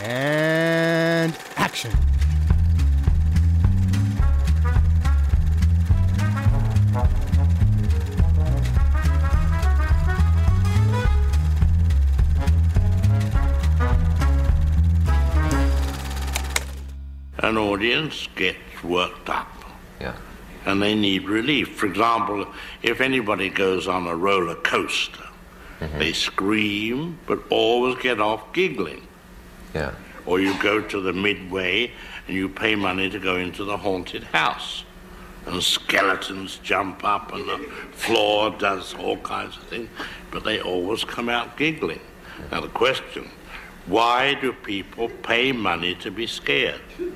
And action. An audience gets worked up Yeah. and they need relief. For example, if anybody goes on a roller coaster, mm-hmm. they scream but always get off giggling. Yeah. Or you go to the midway and you pay money to go into the haunted house. And skeletons jump up and the floor does all kinds of things, but they always come out giggling. Now, the question why do people pay money to be scared? Do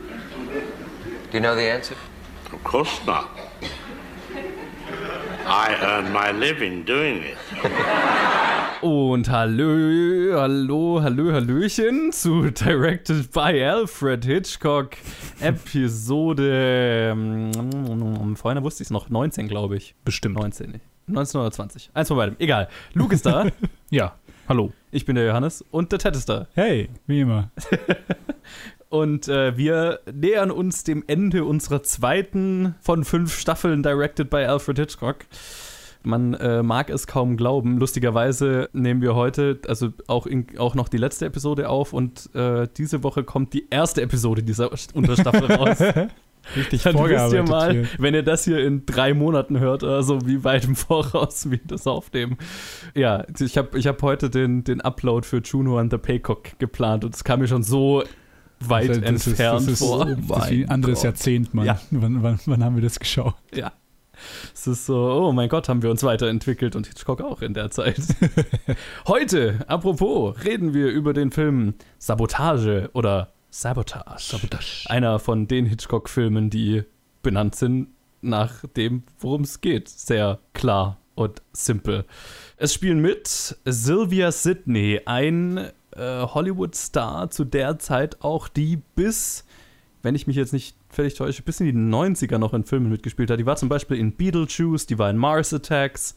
you know the answer? Of course not. I earn my living doing it. Und hallo, hallo, hallo, hallöchen zu Directed by Alfred Hitchcock Episode, ähm, vorhin wusste ich es noch, 19 glaube ich. Bestimmt. 19, nicht. 19 oder 20. Eins von beidem. Egal. Luke ist da, Ja, hallo. ich bin der Johannes und der Ted ist da. Hey, wie immer. Und äh, wir nähern uns dem Ende unserer zweiten von fünf Staffeln Directed by Alfred Hitchcock. Man äh, mag es kaum glauben. Lustigerweise nehmen wir heute also auch, in, auch noch die letzte Episode auf und äh, diese Woche kommt die erste Episode dieser Unterstaffel raus. Richtig Dann wisst ihr mal, hier. wenn ihr das hier in drei Monaten hört oder so, wie weit im Voraus wir das aufnehmen. Ja, ich habe ich hab heute den, den Upload für Juno and the Paycock geplant und es kam mir schon so weit Also, das ist- entfernt das ist, vor. Das ist wie ein anderes Gott. Jahrzehnt, Mann. Ja. Wann, wann, wann haben wir das geschaut? Ja. Es ist so, oh mein Gott, haben wir uns weiterentwickelt und Hitchcock auch in der Zeit. Heute, apropos, reden wir über den Film Sabotage oder Sabotage. Sabotage. Einer von den Hitchcock-Filmen, die benannt sind nach dem, worum es geht. Sehr klar und simpel. Es spielen mit Sylvia Sidney, ein äh, Hollywood-Star zu der Zeit auch, die bis wenn ich mich jetzt nicht völlig täusche, bis in die 90er noch in Filmen mitgespielt hat. Die war zum Beispiel in Beetlejuice, die war in Mars Attacks,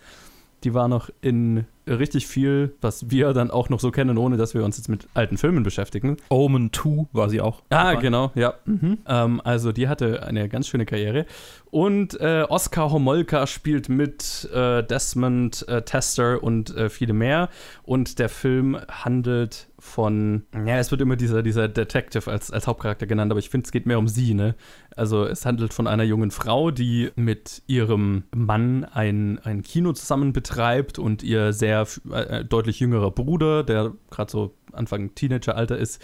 die war noch in richtig viel, was wir dann auch noch so kennen, ohne dass wir uns jetzt mit alten Filmen beschäftigen. Omen 2 war sie auch. Ah, dabei. genau, ja. Mhm. Ähm, also die hatte eine ganz schöne Karriere. Und äh, Oskar Homolka spielt mit äh, Desmond äh, Tester und äh, viele mehr. Und der Film handelt von, ja, es wird immer dieser, dieser Detective als, als Hauptcharakter genannt, aber ich finde, es geht mehr um sie, ne? Also es handelt von einer jungen Frau, die mit ihrem Mann ein, ein Kino zusammen betreibt und ihr sehr äh, deutlich jüngerer Bruder, der gerade so Anfang Teenageralter ist,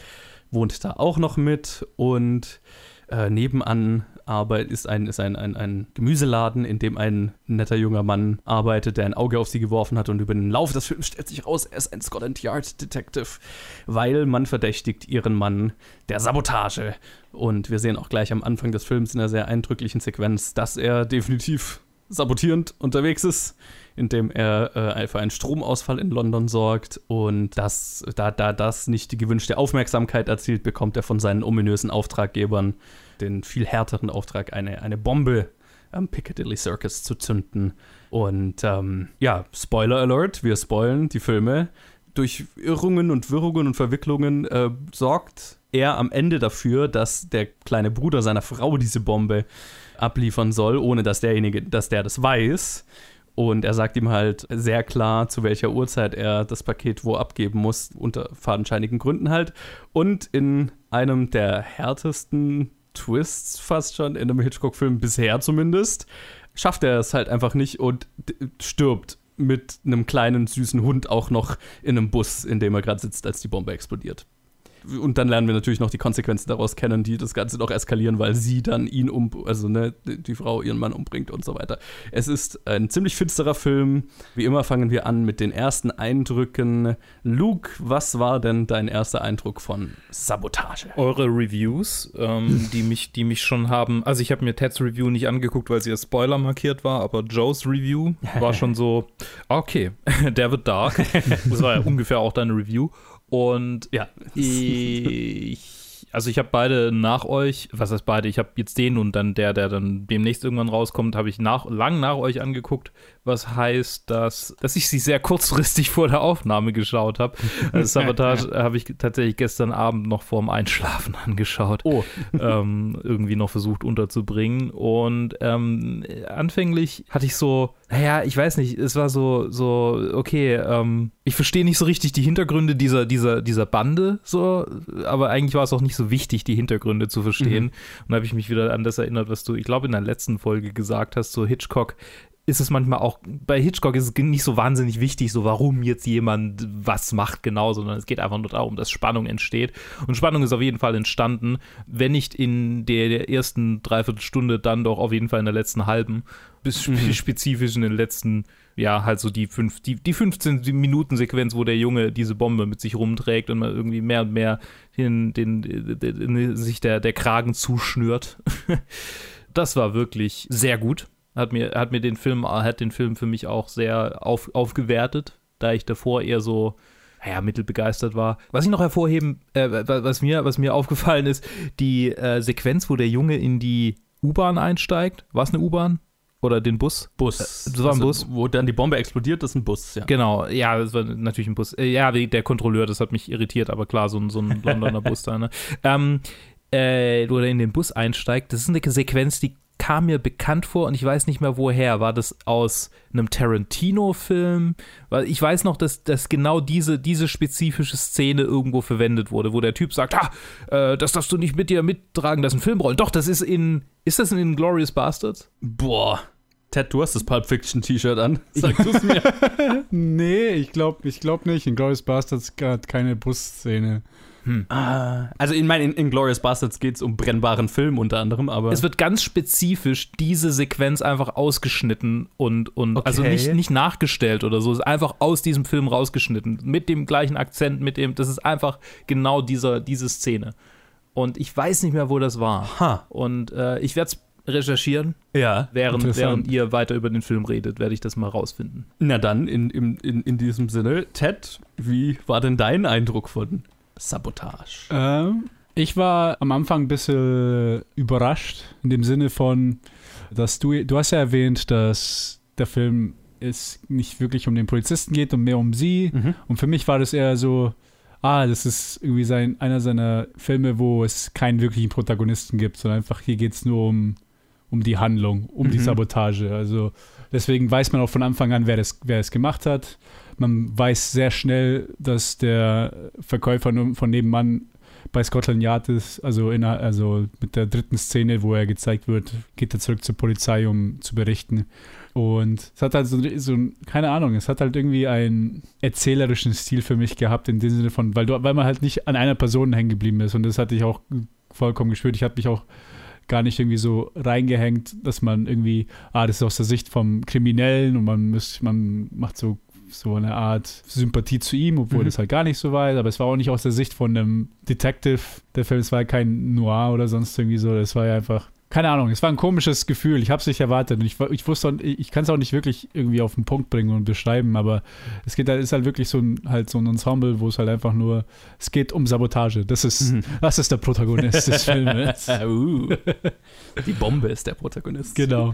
wohnt da auch noch mit und äh, nebenan arbeit, ist, ein, ist ein, ein, ein Gemüseladen, in dem ein netter junger Mann arbeitet, der ein Auge auf sie geworfen hat und über den Lauf des Films stellt sich raus, er ist ein Scotland Yard Detective, weil man verdächtigt ihren Mann der Sabotage. Und wir sehen auch gleich am Anfang des Films in einer sehr eindrücklichen Sequenz, dass er definitiv sabotierend unterwegs ist, indem er äh, für einen Stromausfall in London sorgt und das, da, da das nicht die gewünschte Aufmerksamkeit erzielt, bekommt er von seinen ominösen Auftraggebern den viel härteren Auftrag, eine, eine Bombe am Piccadilly Circus zu zünden. Und ähm, ja, Spoiler Alert, wir spoilen die Filme. Durch Irrungen und Wirrungen und Verwicklungen äh, sorgt er am Ende dafür, dass der kleine Bruder seiner Frau diese Bombe abliefern soll, ohne dass derjenige, dass der das weiß. Und er sagt ihm halt sehr klar, zu welcher Uhrzeit er das Paket wo abgeben muss, unter fadenscheinigen Gründen halt. Und in einem der härtesten Twists fast schon, in einem Hitchcock-Film bisher zumindest, schafft er es halt einfach nicht und stirbt mit einem kleinen süßen Hund auch noch in einem Bus, in dem er gerade sitzt, als die Bombe explodiert. Und dann lernen wir natürlich noch die Konsequenzen daraus kennen, die das Ganze noch eskalieren, weil sie dann ihn um, also ne, die Frau ihren Mann umbringt und so weiter. Es ist ein ziemlich finsterer Film. Wie immer fangen wir an mit den ersten Eindrücken. Luke, was war denn dein erster Eindruck von Sabotage? Eure Reviews, ähm, die, mich, die mich schon haben. Also, ich habe mir Teds Review nicht angeguckt, weil sie als Spoiler markiert war, aber Joes Review war schon so, okay, der wird dark. Das war ja ungefähr auch deine Review. Und Ja, ich, also ich habe beide nach euch, was heißt beide? Ich habe jetzt den und dann der, der dann demnächst irgendwann rauskommt, habe ich nach, lang nach euch angeguckt, was heißt, dass, dass ich sie sehr kurzfristig vor der Aufnahme geschaut habe. Also Sabotage habe ich tatsächlich gestern Abend noch vorm Einschlafen angeschaut. Oh. ähm, irgendwie noch versucht unterzubringen. Und ähm, anfänglich hatte ich so, naja, ich weiß nicht, es war so, so, okay, ähm, ich verstehe nicht so richtig die Hintergründe dieser, dieser, dieser Bande, so, aber eigentlich war es auch nicht so wichtig, die Hintergründe zu verstehen. Und da habe ich mich wieder an das erinnert, was du, ich glaube, in der letzten Folge gesagt hast, so Hitchcock ist es manchmal auch, bei Hitchcock ist es nicht so wahnsinnig wichtig, so warum jetzt jemand was macht genau, sondern es geht einfach nur darum, dass Spannung entsteht. Und Spannung ist auf jeden Fall entstanden, wenn nicht in der, der ersten Dreiviertelstunde, dann doch auf jeden Fall in der letzten halben, bis spe- spezifisch in den letzten, ja, halt so die, fünf, die, die 15 Minuten Sequenz, wo der Junge diese Bombe mit sich rumträgt und man irgendwie mehr und mehr den, den, den, den sich der, der Kragen zuschnürt. das war wirklich sehr gut. Hat mir, hat mir den Film, hat den Film für mich auch sehr auf, aufgewertet, da ich davor eher so, naja, mittelbegeistert war. Was ich noch hervorheben, äh, was mir, was mir aufgefallen ist, die äh, Sequenz, wo der Junge in die U-Bahn einsteigt. War es eine U-Bahn? Oder den Bus? Bus. Äh, das war ein Bus. Wo dann die Bombe explodiert, das ist ein Bus, ja. Genau, ja, das war natürlich ein Bus. Äh, Ja, der Kontrolleur, das hat mich irritiert, aber klar, so ein, so ein Londoner Bus da, ne? Ähm, äh, wo er in den Bus einsteigt, das ist eine Sequenz, die kam mir bekannt vor und ich weiß nicht mehr woher. War das aus einem Tarantino-Film? Weil ich weiß noch, dass, dass genau diese, diese spezifische Szene irgendwo verwendet wurde, wo der Typ sagt, ah, äh, das darfst du nicht mit dir mittragen, das ist ein Filmrollen. Doch, das ist in, ist das in Inglourious Bastards? Boah. Ted, du hast das Pulp Fiction T-Shirt an. Sag du es mir. Nee, ich glaube ich glaub nicht. In Glorious Bastards gab keine Busszene. Ah, also in meinen in Glorious Bastards geht es um brennbaren Film unter anderem, aber Es wird ganz spezifisch diese Sequenz einfach ausgeschnitten und, und Okay. also nicht, nicht nachgestellt oder so, es ist einfach aus diesem Film rausgeschnitten. Mit dem gleichen Akzent, mit dem, das ist einfach genau dieser, diese Szene. Und ich weiß nicht mehr, wo das war. Ha. Und äh, ich werde es recherchieren, ja. während, während ihr weiter über den Film redet, werde ich das mal rausfinden. Na dann, in, in, in, in diesem Sinne, Ted, wie war denn dein Eindruck von Sabotage? Ähm, ich war am Anfang ein bisschen überrascht, in dem Sinne von, dass du, du hast ja erwähnt, dass der Film es nicht wirklich um den Polizisten geht und mehr um sie. Mhm. Und für mich war das eher so, ah, das ist irgendwie sein, einer seiner Filme, wo es keinen wirklichen Protagonisten gibt, sondern einfach hier geht es nur um, um die Handlung, um die Mhm. Sabotage. Also deswegen weiß man auch von Anfang an, wer das, wer es gemacht hat. Man weiß sehr schnell, dass der Verkäufer von nebenan bei Scotland Yard ist, also, in, also mit der dritten Szene, wo er gezeigt wird, geht er zurück zur Polizei, um zu berichten. Und es hat halt so, so ein- keine Ahnung, es hat halt irgendwie einen erzählerischen Stil für mich gehabt, in dem Sinne von, weil, du, weil man halt nicht an einer Person hängen geblieben ist. Und das hatte ich auch vollkommen gespürt. Ich habe mich auch gar nicht irgendwie so reingehängt, dass man irgendwie, ah, das ist aus der Sicht vom Kriminellen und man, muss, man macht so, so eine Art Sympathie zu ihm, obwohl Mhm. das halt gar nicht so war. Aber es war auch nicht aus der Sicht von einem Detective. Der Film, es war ja kein Noir oder sonst irgendwie so. Das war ja einfach, keine Ahnung, es war ein komisches Gefühl. Ich habe es nicht erwartet und ich, ich wusste, ich kann es auch nicht wirklich irgendwie auf den Punkt bringen und beschreiben, aber es geht ist halt wirklich so ein, halt so ein Ensemble, wo es halt einfach nur, es geht um Sabotage. Das ist, Mhm. das ist der Protagonist des Filmes. uh, die Bombe ist der Protagonist. Genau.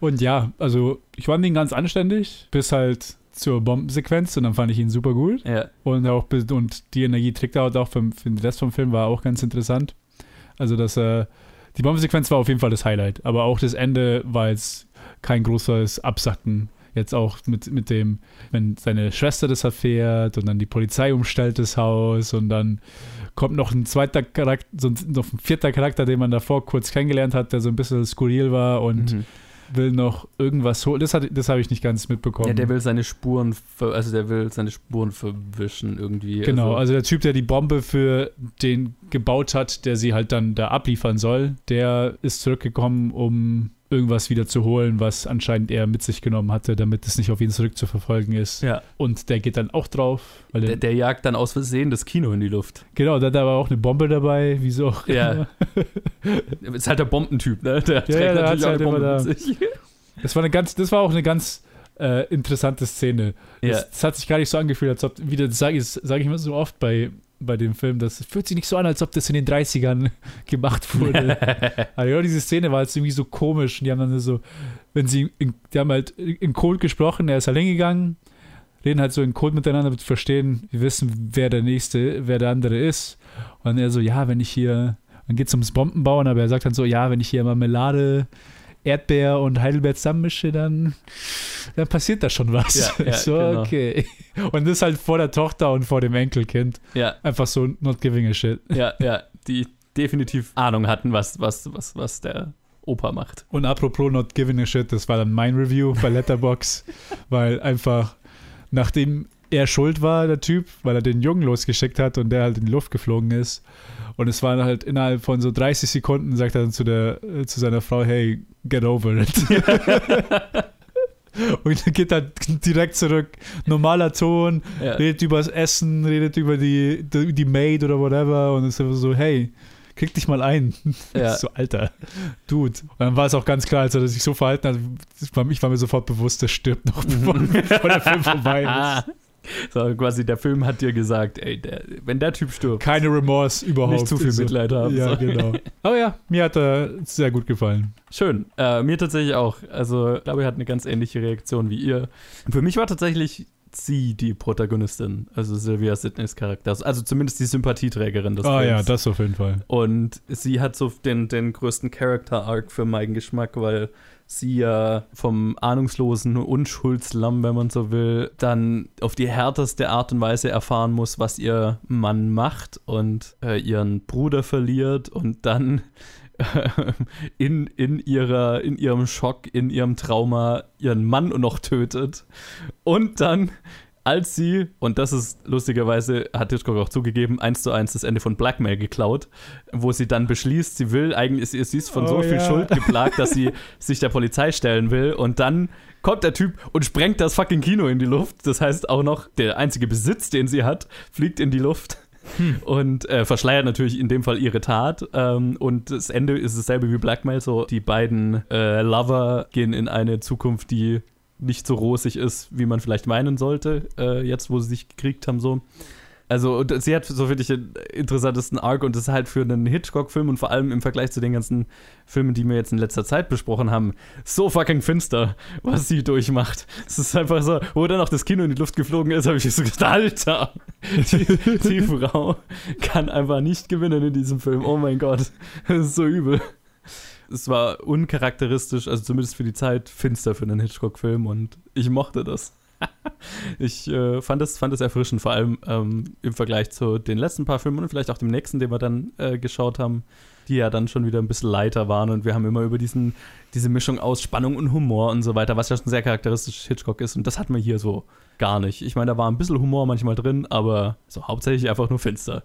Und ja, also ich fand ihn ganz anständig, bis halt zur Bombensequenz und dann fand ich ihn super gut. Ja. Und auch und die Energie trägt er auch für, für den Rest vom Film war auch ganz interessant. Also dass er die Bombensequenz war auf jeden Fall das Highlight, aber auch das Ende war jetzt kein großes Absacken. Jetzt auch mit, mit dem, wenn seine Schwester das erfährt und dann die Polizei umstellt das Haus und dann kommt noch ein zweiter Charakter, so ein, noch ein vierter Charakter, den man davor kurz kennengelernt hat, der so ein bisschen skurril war und Mhm. Will noch irgendwas holen. Das, hat- das habe ich nicht ganz mitbekommen. Ja, der will seine Spuren, ver also der will seine Spuren verwischen irgendwie. Genau, Also, also der Typ, der die Bombe für den gebaut hat, der sie halt dann da abliefern soll, der ist zurückgekommen, um irgendwas wieder zu holen, was anscheinend er mit sich genommen hatte, damit es nicht auf ihn zurückzuverfolgen ist. ja. Und der geht dann auch drauf. Weil Der, der, jagt dann aus Versehen das Kino in die Luft. genau, da hat er aber auch eine Bombe dabei, wieso auch Ja. Ist halt der Bombentyp, ne? Der trägt ja, natürlich auch halt eine Bombe da. mit sich. Das war eine ganz, das war auch eine ganz äh, interessante Szene. Ja. Das, das hat sich gar nicht so angefühlt, als ob, wieder, das sage ich, sag ich immer so oft bei bei dem Film, das fühlt sich nicht so an, als ob das in den 30ern gemacht wurde. also diese Szene war jetzt irgendwie so komisch. Und die haben dann so, wenn sie, in, die haben halt in Code gesprochen, er ist halt hingegangen, reden halt so in Code miteinander, damit verstehen, wir wissen, wer der Nächste, wer der andere ist. Und er so, ja, wenn ich hier, dann geht es ums Bombenbauen, aber er sagt dann so, ja, wenn ich hier Marmelade Erdbeer und Heidelbeer zusammenmische, dann, dann passiert da schon was. Ja, ja, so, genau. okay. Und das halt vor der Tochter und vor dem Enkelkind. Ja, Einfach so not giving a shit. ja, ja, die definitiv Ahnung hatten, was, was, was, was der Opa macht. Und apropos not giving a shit, das war dann mein Review bei Letterbox, weil einfach nachdem er schuld war, der Typ, weil er den Jungen losgeschickt hat und der halt in die Luft geflogen ist. Und es war halt innerhalb von so 30 Sekunden, sagt er dann zu, der, äh, zu seiner Frau, hey, get over it. und dann geht er direkt zurück. Normaler Ton, Ja. redet über das Essen, redet über die, die, die Maid oder whatever und ist einfach so, hey, krieg dich mal ein. Ja. So, Alter, Dude. Und dann war es auch ganz klar, als er sich so verhalten hat, ich war mir sofort bewusst, der stirbt noch, bevor, bevor der Film vorbei ist. Ah. So, quasi der Film hat dir gesagt, ey, der, wenn der Typ stirbt, Keine Remorse überhaupt. nicht zu viel. Mitleid haben. Ja, so. genau. Aber ja, mir hat er sehr gut gefallen. Schön. Äh, mir tatsächlich auch. Also, ich glaube, er hat eine ganz ähnliche Reaktion wie ihr. Für mich war tatsächlich sie die Protagonistin, also Sylvia Sidneys Charakter. Also zumindest die Sympathieträgerin des Ah Films. ja, das auf jeden Fall. Und sie hat so den, den größten Character-Arc für meinen Geschmack, weil sie ja vom ahnungslosen Unschuldslamm, wenn man so will, dann auf die härteste Art und Weise erfahren muss, was ihr Mann macht und äh, ihren Bruder verliert und dann in, in, ihrer, in ihrem Schock, in ihrem Trauma ihren Mann noch tötet. Und dann als sie, und das ist lustigerweise, hat Hitchcock auch zugegeben, eins zu eins das Ende von Blackmail geklaut, wo sie dann beschließt, sie will eigentlich, sie, sie ist von so Oh, viel ja. Schuld geplagt, dass sie sich der Polizei stellen will und dann kommt der Typ und sprengt das fucking Kino in die Luft. Das heißt auch noch, der einzige Besitz, den sie hat, fliegt in die Luft. Und äh, verschleiert natürlich in dem Fall ihre Tat. Ähm, und das Ende ist dasselbe wie Blackmail. So, die beiden äh, Lover gehen in eine Zukunft, die nicht so rosig ist, wie man vielleicht meinen sollte, äh, jetzt wo sie sich gekriegt haben, so. Also, sie hat so wirklich den interessantesten Arc und das ist halt für einen Hitchcock-Film und vor allem im Vergleich zu den ganzen Filmen, die wir jetzt in letzter Zeit besprochen haben, so fucking finster, was sie durchmacht. Es ist einfach so, wo dann auch das Kino in die Luft geflogen ist, habe ich so gedacht, Alter, die, die Frau kann einfach nicht gewinnen in diesem Film. Oh mein Gott, das ist so übel. Es war uncharakteristisch, also zumindest für die Zeit, finster für einen Hitchcock-Film und ich mochte das. ich äh, fand, es, fand erfrischend, vor allem ähm, im Vergleich zu den letzten paar Filmen und vielleicht auch dem nächsten, den wir dann äh, geschaut haben, die ja dann schon wieder ein bisschen leiter waren und wir haben immer über diesen, diese Mischung aus Spannung und Humor und so weiter, was ja schon sehr charakteristisch Hitchcock ist und das hat man hier so gar nicht. Ich meine, da war ein bisschen Humor manchmal drin, aber so hauptsächlich einfach nur finster.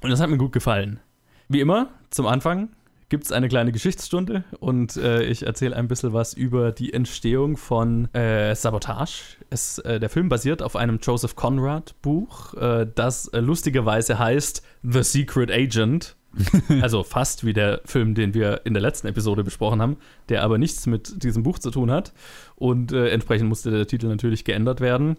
Und das hat mir gut gefallen. Wie immer, zum Anfang gibt es eine kleine Geschichtsstunde und äh, ich erzähle ein bisschen was über die Entstehung von äh, Sabotage. Es, äh, der Film basiert auf einem Joseph Conrad Buch, äh, das äh, lustigerweise heißt The Secret Agent. also fast wie der Film, den wir in der letzten Episode besprochen haben, der aber nichts mit diesem Buch zu tun hat. Und äh, entsprechend musste der Titel natürlich geändert werden.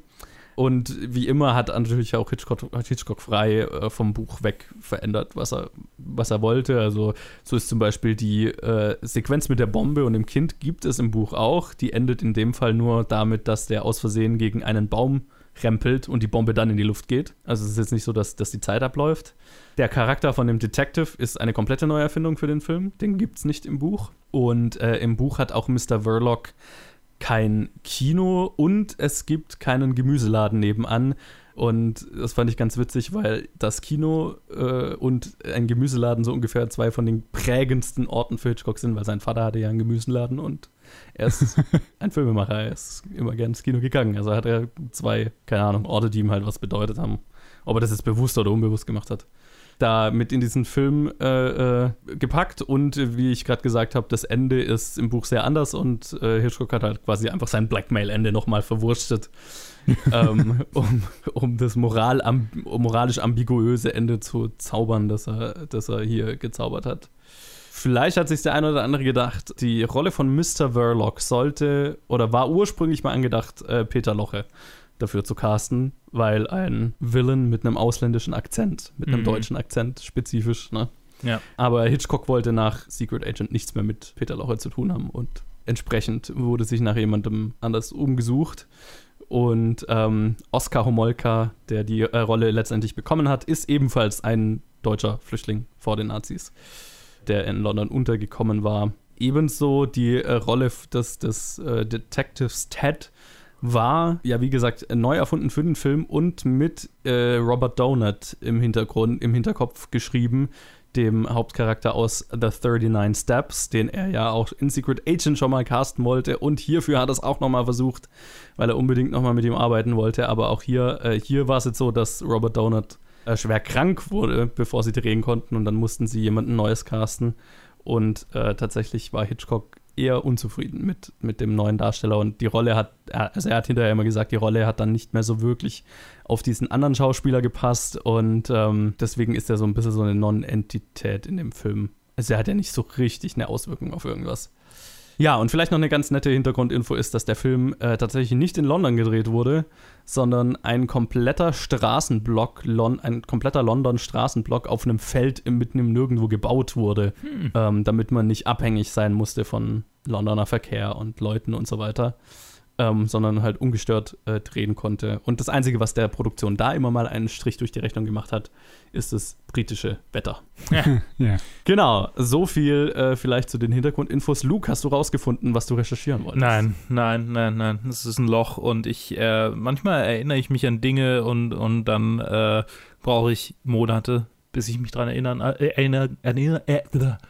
Und wie immer hat natürlich auch Hitchcock, Hitchcock frei äh, vom Buch weg verändert, was er, was er wollte. Also so ist zum Beispiel die äh, Sequenz mit der Bombe und dem Kind gibt es im Buch auch. Die endet in dem Fall nur damit, dass der aus Versehen gegen einen Baum rempelt und die Bombe dann in die Luft geht. Also es ist jetzt nicht so, dass, dass die Zeit abläuft. Der Charakter von dem Detective ist eine komplette Neuerfindung für den Film. Den gibt es nicht im Buch. Und äh, im Buch hat auch Mr. Verloc kein Kino und es gibt keinen Gemüseladen nebenan. Und das fand ich ganz witzig, weil das Kino äh, und ein Gemüseladen so ungefähr zwei von den prägendsten Orten für Hitchcock sind, weil sein Vater hatte ja einen Gemüseladen und er ist ein Filmemacher, er ist immer gerne ins Kino gegangen. Also hat er zwei, keine Ahnung, Orte, die ihm halt was bedeutet haben. Ob er das jetzt bewusst oder unbewusst gemacht hat. Da mit in diesen Film äh, äh, gepackt und wie ich gerade gesagt habe, das Ende ist im Buch sehr anders und äh, Hitchcock hat halt quasi einfach sein Blackmail-Ende nochmal verwurstet, ähm, um, um das moral am, moralisch ambiguöse Ende zu zaubern, das er, das er hier gezaubert hat. Vielleicht hat sich der eine oder andere gedacht, die Rolle von Mr. Verloc sollte oder war ursprünglich mal angedacht äh, Peter Loche. Dafür zu casten, weil ein Villain mit einem ausländischen Akzent, mit einem Mhm. deutschen Akzent spezifisch, ne? Ja. Aber Hitchcock wollte nach Secret Agent nichts mehr mit Peter Lorre zu tun haben und entsprechend wurde sich nach jemandem anders umgesucht. Und ähm, Oskar Homolka, der die äh, Rolle letztendlich bekommen hat, ist ebenfalls ein deutscher Flüchtling vor den Nazis, der in London untergekommen war. Ebenso die äh, Rolle des, des äh, Detectives Ted war, ja, wie gesagt, neu erfunden für den Film und mit äh, Robert Donut im Hintergrund, im Hinterkopf geschrieben, dem Hauptcharakter aus The 39 Steps, den er ja auch in Secret Agent schon mal casten wollte. Und hierfür hat er es auch nochmal versucht, weil er unbedingt nochmal mit ihm arbeiten wollte. Aber auch hier, äh, hier war es jetzt so, dass Robert Donut äh, schwer krank wurde, bevor sie drehen konnten. Und dann mussten sie jemanden Neues casten. Und äh, tatsächlich war Hitchcock eher unzufrieden mit, mit dem neuen Darsteller. Und die Rolle hat, also er hat hinterher immer gesagt, die Rolle hat dann nicht mehr so wirklich auf diesen anderen Schauspieler gepasst. Und ähm, deswegen ist er so ein bisschen so eine Non-Entität in dem Film. Also er hat ja nicht so richtig eine Auswirkung auf irgendwas. Ja, und vielleicht noch eine ganz nette Hintergrundinfo ist, dass der Film äh, tatsächlich nicht in London gedreht wurde, sondern ein kompletter Straßenblock, Lon ein kompletter London-Straßenblock auf einem Feld mitten im Nirgendwo gebaut wurde, ähm, damit man nicht abhängig sein musste von Londoner Verkehr und Leuten und so weiter, ähm, sondern halt ungestört äh, drehen konnte. Und das Einzige, was der Produktion da immer mal einen Strich durch die Rechnung gemacht hat, ist das britische Wetter. Ja. Genau, so viel äh, vielleicht zu den Hintergrundinfos. Luke, hast du rausgefunden, was du recherchieren wolltest? Nein, nein, nein, nein. Es ist ein Loch und ich äh, manchmal erinnere ich mich an Dinge und, und dann äh, brauche ich Monate, bis ich mich daran erinnern, äh, erinnern, erinnern, äh,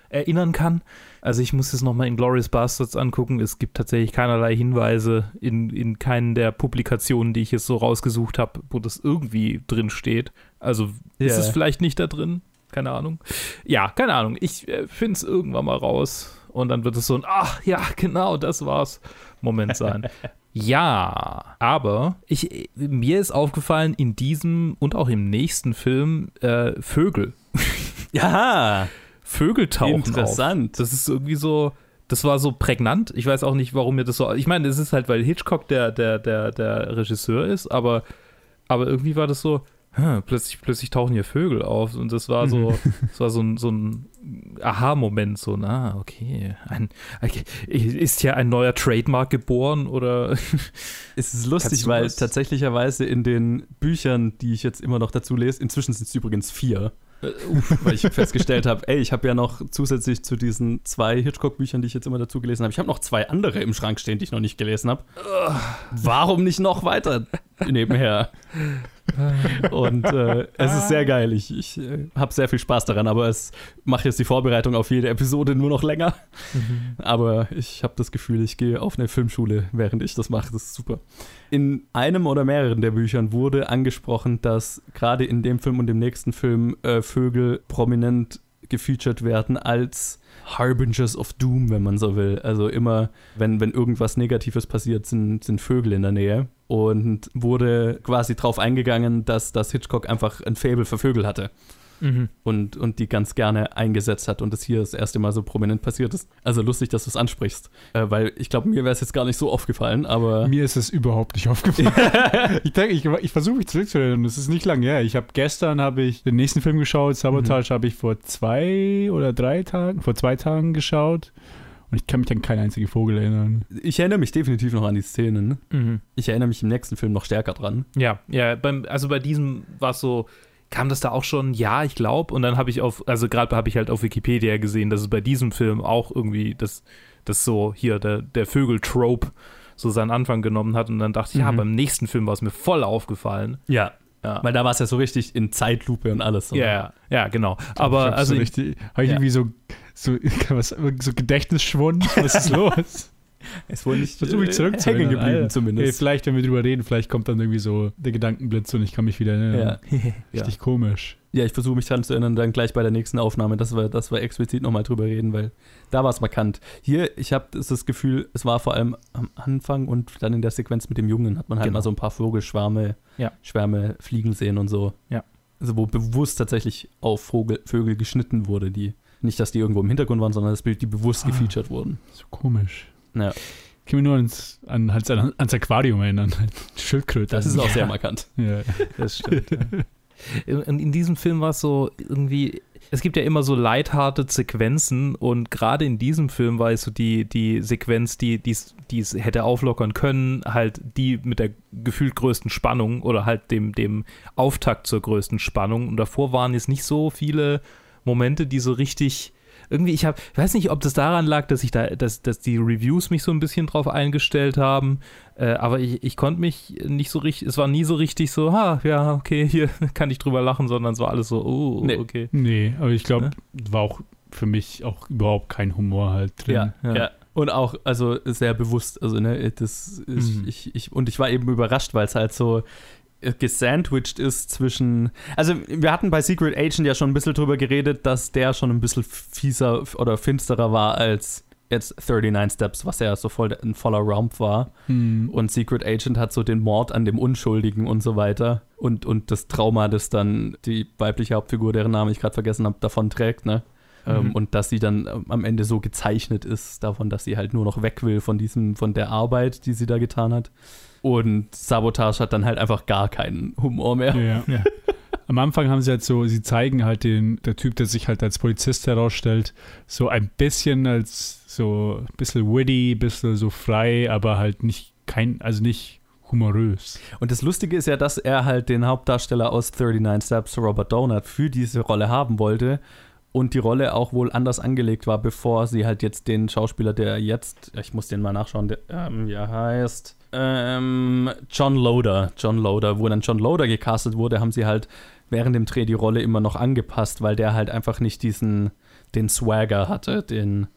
erinnern kann. Also ich muss jetzt nochmal in Glorious Bastards angucken. Es gibt tatsächlich keinerlei Hinweise in, in keinen der Publikationen, die ich jetzt so rausgesucht habe, wo das irgendwie drin steht. Also ist Ja. es vielleicht nicht da drin? Keine Ahnung. Ja, keine Ahnung. Ich äh, finde es irgendwann mal raus. Und dann wird es so ein, ach ja, genau, das war's. Moment sein. ja, aber ich, mir ist aufgefallen, in diesem und auch im nächsten Film äh, Vögel. Ja, Vögel tauchen Interessant. auf. Das ist irgendwie so, das war so prägnant. Ich weiß auch nicht, warum mir das so. Ich meine, es ist halt, weil Hitchcock der, der, der, der Regisseur ist, aber, aber irgendwie war das so, hm, plötzlich, plötzlich tauchen hier Vögel auf. Und das war so, das war so ein, so ein Aha-Moment, so, na, okay. Ein. Ist ja ein neuer Trademark geboren oder es ist lustig, weil was- tatsächlicherweise in den Büchern, die ich jetzt immer noch dazu lese, inzwischen sind es übrigens vier, äh, weil ich festgestellt habe, ey, ich habe ja noch zusätzlich zu diesen zwei Hitchcock-Büchern, die ich jetzt immer dazu gelesen habe, ich habe noch zwei andere im Schrank stehen, die ich noch nicht gelesen habe. Warum nicht noch weiter nebenher? Und äh, es ist sehr geil. Ich, ich äh, habe sehr viel Spaß daran, aber es macht jetzt die Vorbereitung auf jede Episode nur noch länger. Aber ich habe das Gefühl, ich gehe auf eine Filmschule, während ich das mache. Das ist super. In einem oder mehreren der Büchern wurde angesprochen, dass gerade in dem Film und dem nächsten Film äh, Vögel prominent gefeatured werden als Harbingers of Doom, wenn man so will. Also immer, wenn, wenn irgendwas Negatives passiert, sind, sind Vögel in der Nähe. Und wurde quasi drauf eingegangen, dass, dass Hitchcock einfach ein Faible für Vögel hatte und, und die ganz gerne eingesetzt hat und das hier das erste Mal so prominent passiert ist. Also lustig, dass du es ansprichst, äh, weil ich glaube, mir wäre es jetzt gar nicht so aufgefallen, aber Mir ist es überhaupt nicht aufgefallen. ich denke, ich, ich versuche mich zurückzuerinnern. Es ist nicht lange her. Ich habe gestern habe ich den nächsten Film geschaut. Sabotage habe ich vor zwei oder drei Tagen, vor zwei Tagen geschaut. Und ich kann mich an keinen einzigen Vogel erinnern. ich erinnere mich definitiv noch an die Szene. Ne? Mhm. Ich erinnere mich im nächsten Film noch stärker dran. Ja, ja, beim, also bei diesem war es so, kam das da auch schon, ja, ich glaube. Und dann habe ich auf, also gerade habe ich halt auf Wikipedia gesehen, dass es bei diesem Film auch irgendwie das, das so hier, der, der Vögel-Trope so seinen Anfang genommen hat. Und dann dachte ich, ja, Mhm. beim nächsten Film war es mir voll aufgefallen. Ja. Ja. Weil da war es ja so richtig in Zeitlupe und alles. Ja, ja, ja, genau. Ich Aber hab also so richtig, habe ich ja. irgendwie so, so, was, so Gedächtnisschwund. Was ist los? es wurde nicht Versuche ich äh, zurückzuerinnern. hängen geblieben Alter. Zumindest. vielleicht, wenn wir drüber reden, vielleicht kommt dann irgendwie so der Gedankenblitz und ich kann mich wieder erinnern. ja. Richtig komisch. ja, ich versuche mich dran zu erinnern, dann gleich bei der nächsten Aufnahme, dass wir, dass wir explizit nochmal drüber reden, weil da war es markant. Hier, ich habe das, das Gefühl, es war vor allem am Anfang und dann in der Sequenz mit dem Jungen hat man halt Genau. mal so ein paar Vogelschwärme Ja. Schwärme fliegen sehen und so. Ja. Also wo bewusst tatsächlich auf Vogel, Vögel geschnitten wurde, die nicht, dass die irgendwo im Hintergrund waren, sondern das Bild, die bewusst Ah. gefeatured wurden. So komisch. Ja. kann mich nur ans, an, halt an, ans Aquarium erinnern. Schildkröte. Das ist auch sehr markant. Ja. Das stimmt. ja. In, in diesem Film war es so irgendwie, es gibt ja immer so lighthearted Sequenzen und gerade in diesem Film war es so die, die Sequenz, die die es hätte auflockern können, halt die mit der gefühlt größten Spannung oder halt dem, dem Auftakt zur größten Spannung. Und davor waren jetzt nicht so viele Momente, die so richtig irgendwie, ich habe, ich weiß nicht, ob das daran lag, dass ich da, dass, dass die Reviews mich so ein bisschen drauf eingestellt haben, äh, aber ich, ich konnte mich nicht so richtig, es war nie so richtig so, ha, ja, okay, hier kann ich drüber lachen, sondern es war alles so, oh, Nee. okay. Nee, aber ich glaube, Ja. war auch für mich auch überhaupt kein Humor halt drin. Ja, Ja. ja. Und auch, also sehr bewusst, also ne, das ist, Mhm. ich, ich, und ich war eben überrascht, weil es halt so gesandwiched ist zwischen, also wir hatten bei Secret Agent ja schon ein bisschen drüber geredet, dass der schon ein bisschen fieser oder finsterer war als jetzt 39 Steps, was ja so voll ein voller Romp war. Hm. Und Secret Agent hat so den Mord an dem Unschuldigen und so weiter. Und, und das Trauma, das dann die weibliche Hauptfigur, deren Namen ich gerade vergessen habe, davon trägt, ne? Ähm, Mhm. und dass sie dann ähm, am Ende so gezeichnet ist, davon, dass sie halt nur noch weg will von diesem, von der Arbeit, die sie da getan hat. Und Sabotage hat dann halt einfach gar keinen Humor mehr. Ja. Ja. Am Anfang haben sie halt so, sie zeigen halt den, der Typ, der sich halt als Polizist herausstellt, so ein bisschen als so ein bisschen witty, ein bisschen so frei, aber halt nicht kein, also nicht humorös. Und das Lustige ist ja, dass er halt den Hauptdarsteller aus 39 Steps, Robert Donut, für diese Rolle haben wollte. Und die Rolle auch wohl anders angelegt war, bevor sie halt jetzt den Schauspieler, der jetzt, ich muss den mal nachschauen, der ähm, ja heißt ähm, John Loader. John Loader, wo dann John Loader gecastet wurde, haben sie halt während dem Dreh die Rolle immer noch angepasst, weil der halt einfach nicht diesen, den Swagger hatte, den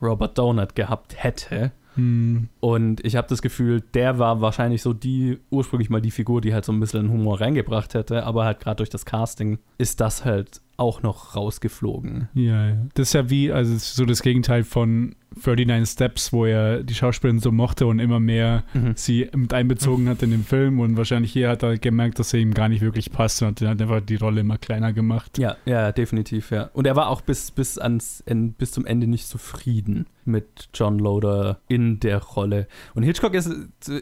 Robert Donut gehabt hätte. Hm. Und ich habe das Gefühl, der war wahrscheinlich so die, ursprünglich mal die Figur, die halt so ein bisschen Humor reingebracht hätte, aber halt gerade durch das Casting ist das halt auch noch rausgeflogen. Ja, ja. Das ist ja wie, also so das Gegenteil von 39 Steps, wo er die Schauspielerin so mochte und immer mehr Mhm. sie mit einbezogen hat in den Film und wahrscheinlich hier hat er gemerkt, dass er ihm gar nicht wirklich passt und hat einfach die Rolle immer kleiner gemacht. Ja, ja, definitiv, ja. Und er war auch bis, bis, ans, bis zum Ende nicht zufrieden mit John Loader in der Rolle. Und Hitchcock ist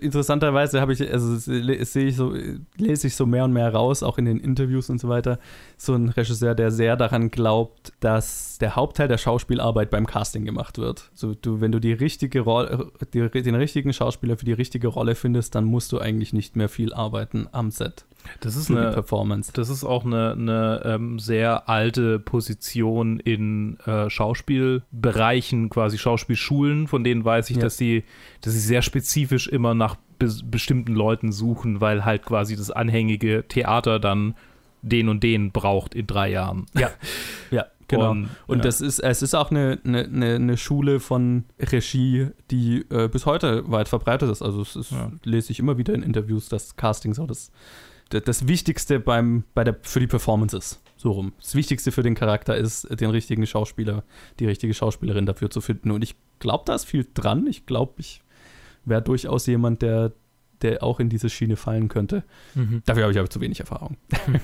interessanterweise, habe ich, also sehe ich so, lese ich so mehr und mehr raus, auch in den Interviews und so weiter. So ein Regisseur, der sehr daran glaubt, dass der Hauptteil der Schauspielarbeit beim Casting gemacht wird. So, du, wenn du die richtige Rolle, die, den richtigen Schauspieler für die richtige Rolle findest, dann musst du eigentlich nicht mehr viel arbeiten am Set Das ist eine, Performance. Das ist auch eine, eine ähm, sehr alte Position in äh, Schauspielbereichen, quasi Schauspielschulen, von denen weiß ich, Ja. dass sie, dass sie sehr spezifisch immer nach bes bestimmten Leuten suchen, weil halt quasi das anhängige Theater dann den und den braucht in drei Jahren. Ja, ja, genau. Und, Und ja. das ist, es ist auch eine, eine, eine, Schule von Regie, die äh, bis heute weit verbreitet ist. Also es ist, Ja. lese ich immer wieder in Interviews, dass Casting so das, das, das Wichtigste beim, bei der, für die Performance ist. So rum. Das Wichtigste für den Charakter ist, den richtigen Schauspieler, die richtige Schauspielerin dafür zu finden. Und ich glaube, da ist viel dran. Ich glaube, ich wäre durchaus jemand, der, der auch in diese Schiene fallen könnte. Mhm. Dafür habe ich aber zu wenig Erfahrung.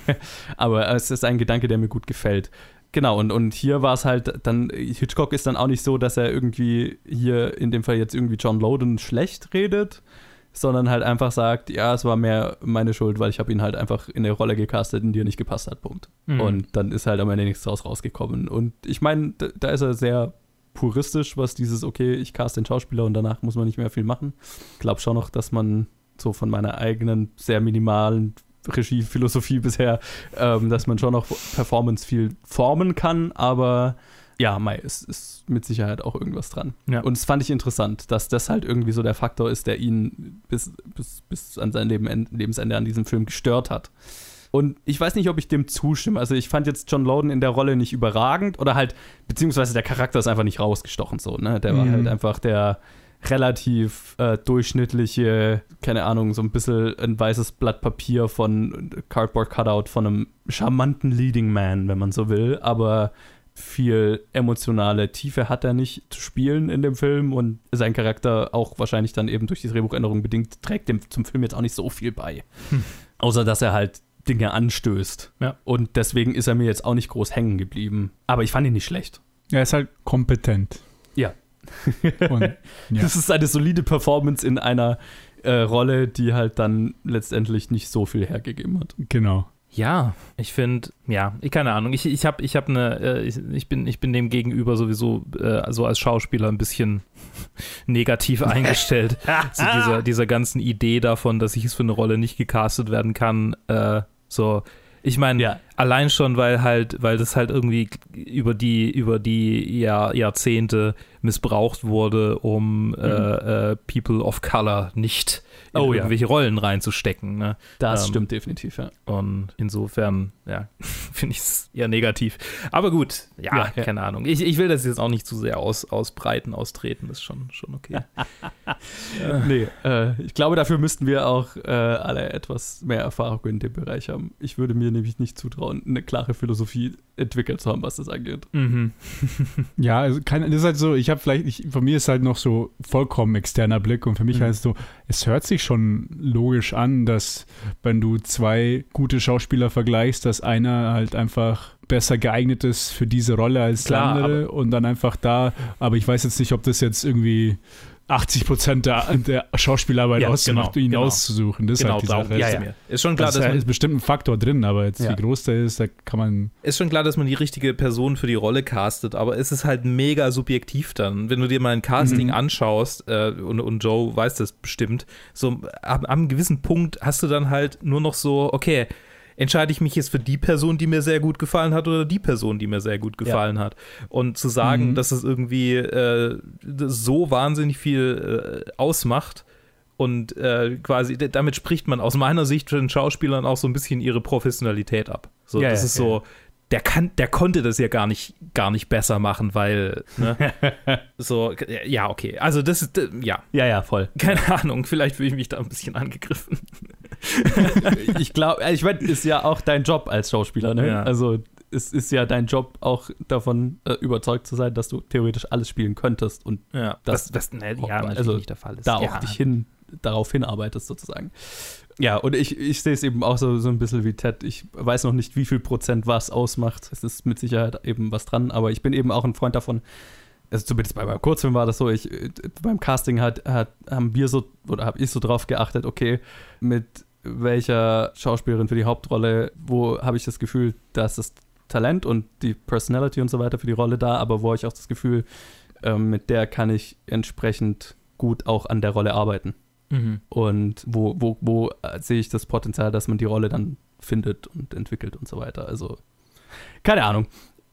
aber es ist ein Gedanke, der mir gut gefällt. Genau, und, und hier war es halt dann, Hitchcock ist dann auch nicht so, dass er irgendwie hier in dem Fall jetzt irgendwie John Loden schlecht redet, sondern halt einfach sagt, ja, es war mehr meine Schuld, weil ich habe ihn halt einfach in eine Rolle gecastet, in die er nicht gepasst hat, Punkt. Mhm. Und dann ist halt am Ende nichts draus rausgekommen. Und ich meine, da, da ist er sehr puristisch, was dieses, okay, ich cast den Schauspieler und danach muss man nicht mehr viel machen. Ich glaube schon noch, dass man so von meiner eigenen, sehr minimalen Regiephilosophie bisher, ähm, dass man schon noch Performance viel formen kann, aber ja, Mai, es ist mit Sicherheit auch irgendwas dran. Ja. Und das fand ich interessant, dass das halt irgendwie so der Faktor ist, der ihn bis, bis, bis an sein Leben, Lebensende an diesem Film gestört hat. Und ich weiß nicht, ob ich dem zustimme. Also ich fand jetzt John Loden in der Rolle nicht überragend oder halt, beziehungsweise der Charakter ist einfach nicht rausgestochen so, ne? Der war Mhm. halt einfach der relativ äh, durchschnittliche, keine Ahnung, so ein bisschen ein weißes Blatt Papier von Cardboard Cutout von einem charmanten Leading Man, wenn man so will, aber viel emotionale Tiefe hat er nicht zu spielen in dem Film und sein Charakter auch wahrscheinlich dann eben durch die Drehbuchänderung bedingt trägt dem zum Film jetzt auch nicht so viel bei. Außer dass er halt Dinge anstößt. Ja. Und deswegen ist er mir jetzt auch nicht groß hängen geblieben. Aber ich fand ihn nicht schlecht. Er ist halt kompetent. Ja, Und, ja. Das ist eine solide Performance in einer äh, Rolle, die halt dann letztendlich nicht so viel hergegeben hat. Genau. Ja, ich finde, ja, ich keine Ahnung. Ich, ich habe ich hab eine, äh, ich, ich, bin, ich bin dem gegenüber sowieso äh, so als Schauspieler ein bisschen negativ eingestellt. zu dieser, dieser ganzen Idee davon, dass ich es für eine Rolle nicht gecastet werden kann. Äh, so, ich meine, Ja. Allein schon, weil halt, weil das halt irgendwie über die, über die Jahr, Jahrzehnte missbraucht wurde, um äh, äh, People of Color nicht in Oh ja. irgendwelche Rollen reinzustecken. Ne? Das Ähm, stimmt definitiv, ja. Und insofern, ja, finde ich es eher negativ. Aber gut, ja, Ja, ja. keine Ahnung. Ich, ich will das jetzt auch nicht zu sehr aus, ausbreiten, austreten. Das ist schon, schon okay. Nee, äh, ich glaube, dafür müssten wir auch äh, alle etwas mehr Erfahrung in dem Bereich haben. Ich würde mir nämlich nicht zutrauen, eine klare Philosophie entwickelt zu haben, was das angeht. mhm. Ja, also kein, das ist halt so, ich habe vielleicht, ich, von mir ist halt noch so vollkommen externer Blick und für mich Mhm. heißt es so, es hört sich schon logisch an, dass wenn du zwei gute Schauspieler vergleichst, dass einer halt einfach besser geeignet ist für diese Rolle als Klar, der andere und dann einfach da, aber ich weiß jetzt nicht, ob das jetzt irgendwie 80 Prozent der, der Schauspielarbeit Ja, ausmacht, genau, ihn genau. auszusuchen. Das Genau, ist halt die darum Sache. Das- mir. Ist schon klar, das dass ist, man, ist bestimmt ein Faktor drin, aber jetzt Ja. wie groß der ist, da kann man ist schon klar, dass man die richtige Person für die Rolle castet, aber es ist halt mega subjektiv dann. Wenn du dir mal ein Casting Mhm. anschaust, äh, und, und Joe weiß das bestimmt, so ab, ab einem gewissen Punkt hast du dann halt nur noch so, okay, entscheide ich mich jetzt für die Person, die mir sehr gut gefallen hat, oder die Person, die mir sehr gut gefallen hat. Und zu sagen, Mhm. dass es irgendwie äh, so wahnsinnig viel äh, ausmacht, und äh, quasi, damit spricht man aus meiner Sicht für den Schauspielern auch so ein bisschen ihre Professionalität ab. So, Ja, das ja, ist so, der kann, der konnte das ja gar nicht, gar nicht besser machen, weil, ne? so, ja, okay. Also das ist, ja, Ja, ja, voll. keine Ahnung, vielleicht fühle ich mich da ein bisschen angegriffen. Ich glaube, ich meine, ist ja auch dein Job als Schauspieler, ne? Ja. Also es ist ja dein Job auch davon äh, überzeugt zu sein, dass du theoretisch alles spielen könntest und Ja, Das- das, das, ne, ja, also nicht der Fall ist. da ja. auch dich hin, darauf hinarbeitest sozusagen. Ja, und ich, ich sehe es eben auch so, so ein bisschen wie Ted. Ich weiß noch nicht, wie viel Prozent was ausmacht. Es ist mit Sicherheit eben was dran, aber ich bin eben auch ein Freund davon, also zumindest bei meinem Kurzfilm war das so, ich, äh, beim Casting hat, hat, haben wir so, oder habe ich so drauf geachtet, okay, mit welcher Schauspielerin für die Hauptrolle, wo habe ich das Gefühl, dass das Talent und die Personality und so weiter für die Rolle da, aber wo habe ich auch das Gefühl, ähm, mit der kann ich entsprechend gut auch an der Rolle arbeiten. Mhm. Und wo, wo, wo sehe ich das Potenzial, dass man die Rolle dann findet und entwickelt und so weiter. Also, keine Ahnung.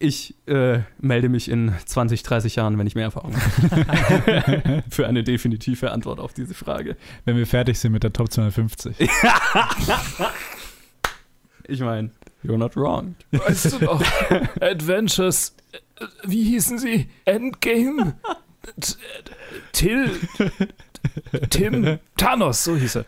Ich äh, melde mich in 20, 30 Jahren, wenn ich mehr Erfahrung habe. Für eine definitive Antwort auf diese Frage. wenn wir fertig sind mit der Top 250. Ich meine, you're not wrong. Weißt du noch, Adventures, äh, wie hießen sie? Endgame? T- Till, Tim, Thanos, so hieß er.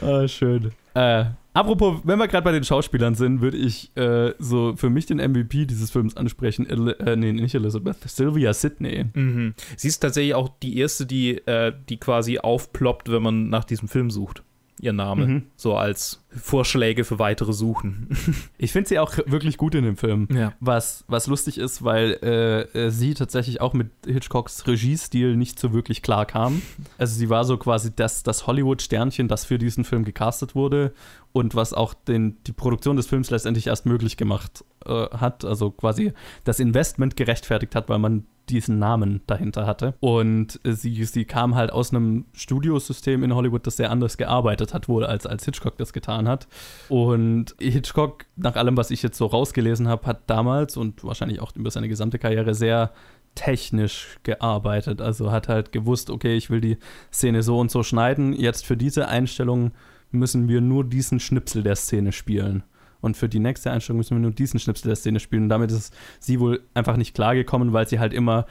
Ah, schön. Äh, apropos, wenn wir gerade bei den Schauspielern sind, würde ich äh, so für mich den MVP dieses Films ansprechen. El äh, nee, nicht Elizabeth. Sylvia Sidney. Mhm. Sie ist tatsächlich auch die erste, die, äh, die quasi aufploppt, wenn man nach diesem Film sucht. Ihr Name. Mhm. So als Vorschläge für weitere Suchen. Ich finde sie auch wirklich gut in dem Film. Ja. Was, was lustig ist, weil äh, äh, sie tatsächlich auch mit Hitchcocks Regiestil nicht so wirklich klar kam. Also sie war so quasi das, das Hollywood-Sternchen, das für diesen Film gecastet wurde und was auch den, die Produktion des Films letztendlich erst möglich gemacht äh, hat. Also quasi das Investment gerechtfertigt hat, weil man diesen Namen dahinter hatte. Und sie, sie kam halt aus einem Studiosystem in Hollywood, das sehr anders gearbeitet hat, wohl als, als Hitchcock das getan hat. Und Hitchcock, nach allem, was ich jetzt so rausgelesen habe, hat damals und wahrscheinlich auch über seine gesamte Karriere sehr technisch gearbeitet. Also hat halt gewusst, okay, ich will die Szene so und so schneiden. Jetzt für diese Einstellung müssen wir nur diesen Schnipsel der Szene spielen. Und für die nächste Einstellung müssen wir nur diesen Schnipsel der Szene spielen. Und damit ist sie wohl einfach nicht klargekommen, weil sie halt immer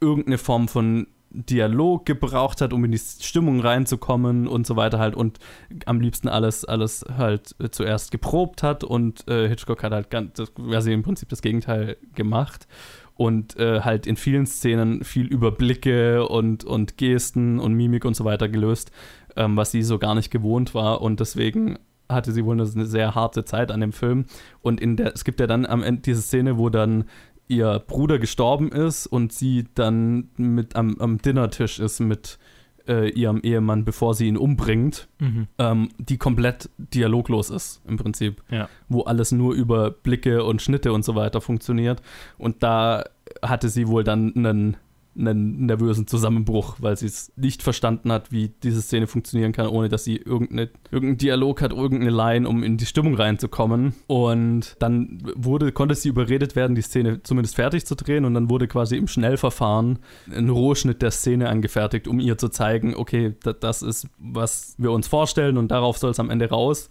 irgendeine Form von Dialog gebraucht hat, um in die Stimmung reinzukommen und so weiter halt und am liebsten alles, alles halt äh, zuerst geprobt hat und äh, Hitchcock hat halt ganz, das, quasi im Prinzip das Gegenteil gemacht und äh, halt in vielen Szenen viel über Blicke und, und Gesten und Mimik und so weiter gelöst, ähm, was sie so gar nicht gewohnt war und deswegen hatte sie wohl eine, sehr harte Zeit an dem Film und in der, es gibt ja dann am Ende diese Szene, wo dann ihr Bruder gestorben ist und sie dann mit am, am Dinnertisch ist mit äh, ihrem Ehemann, bevor sie ihn umbringt, Mhm. ähm, die komplett dialoglos ist im Prinzip, Ja. wo alles nur über Blicke und Schnitte und so weiter funktioniert. Und da hatte sie wohl dann einen, einen nervösen Zusammenbruch, weil sie es nicht verstanden hat, wie diese Szene funktionieren kann, ohne dass sie irgendeine, irgendeinen Dialog hat, irgendeine Line, um in die Stimmung reinzukommen. Und dann wurde, konnte sie überredet werden, die Szene zumindest fertig zu drehen und dann wurde quasi im Schnellverfahren ein Rohschnitt der Szene angefertigt, um ihr zu zeigen, okay, da- das ist, was wir uns vorstellen und darauf soll es am Ende raus.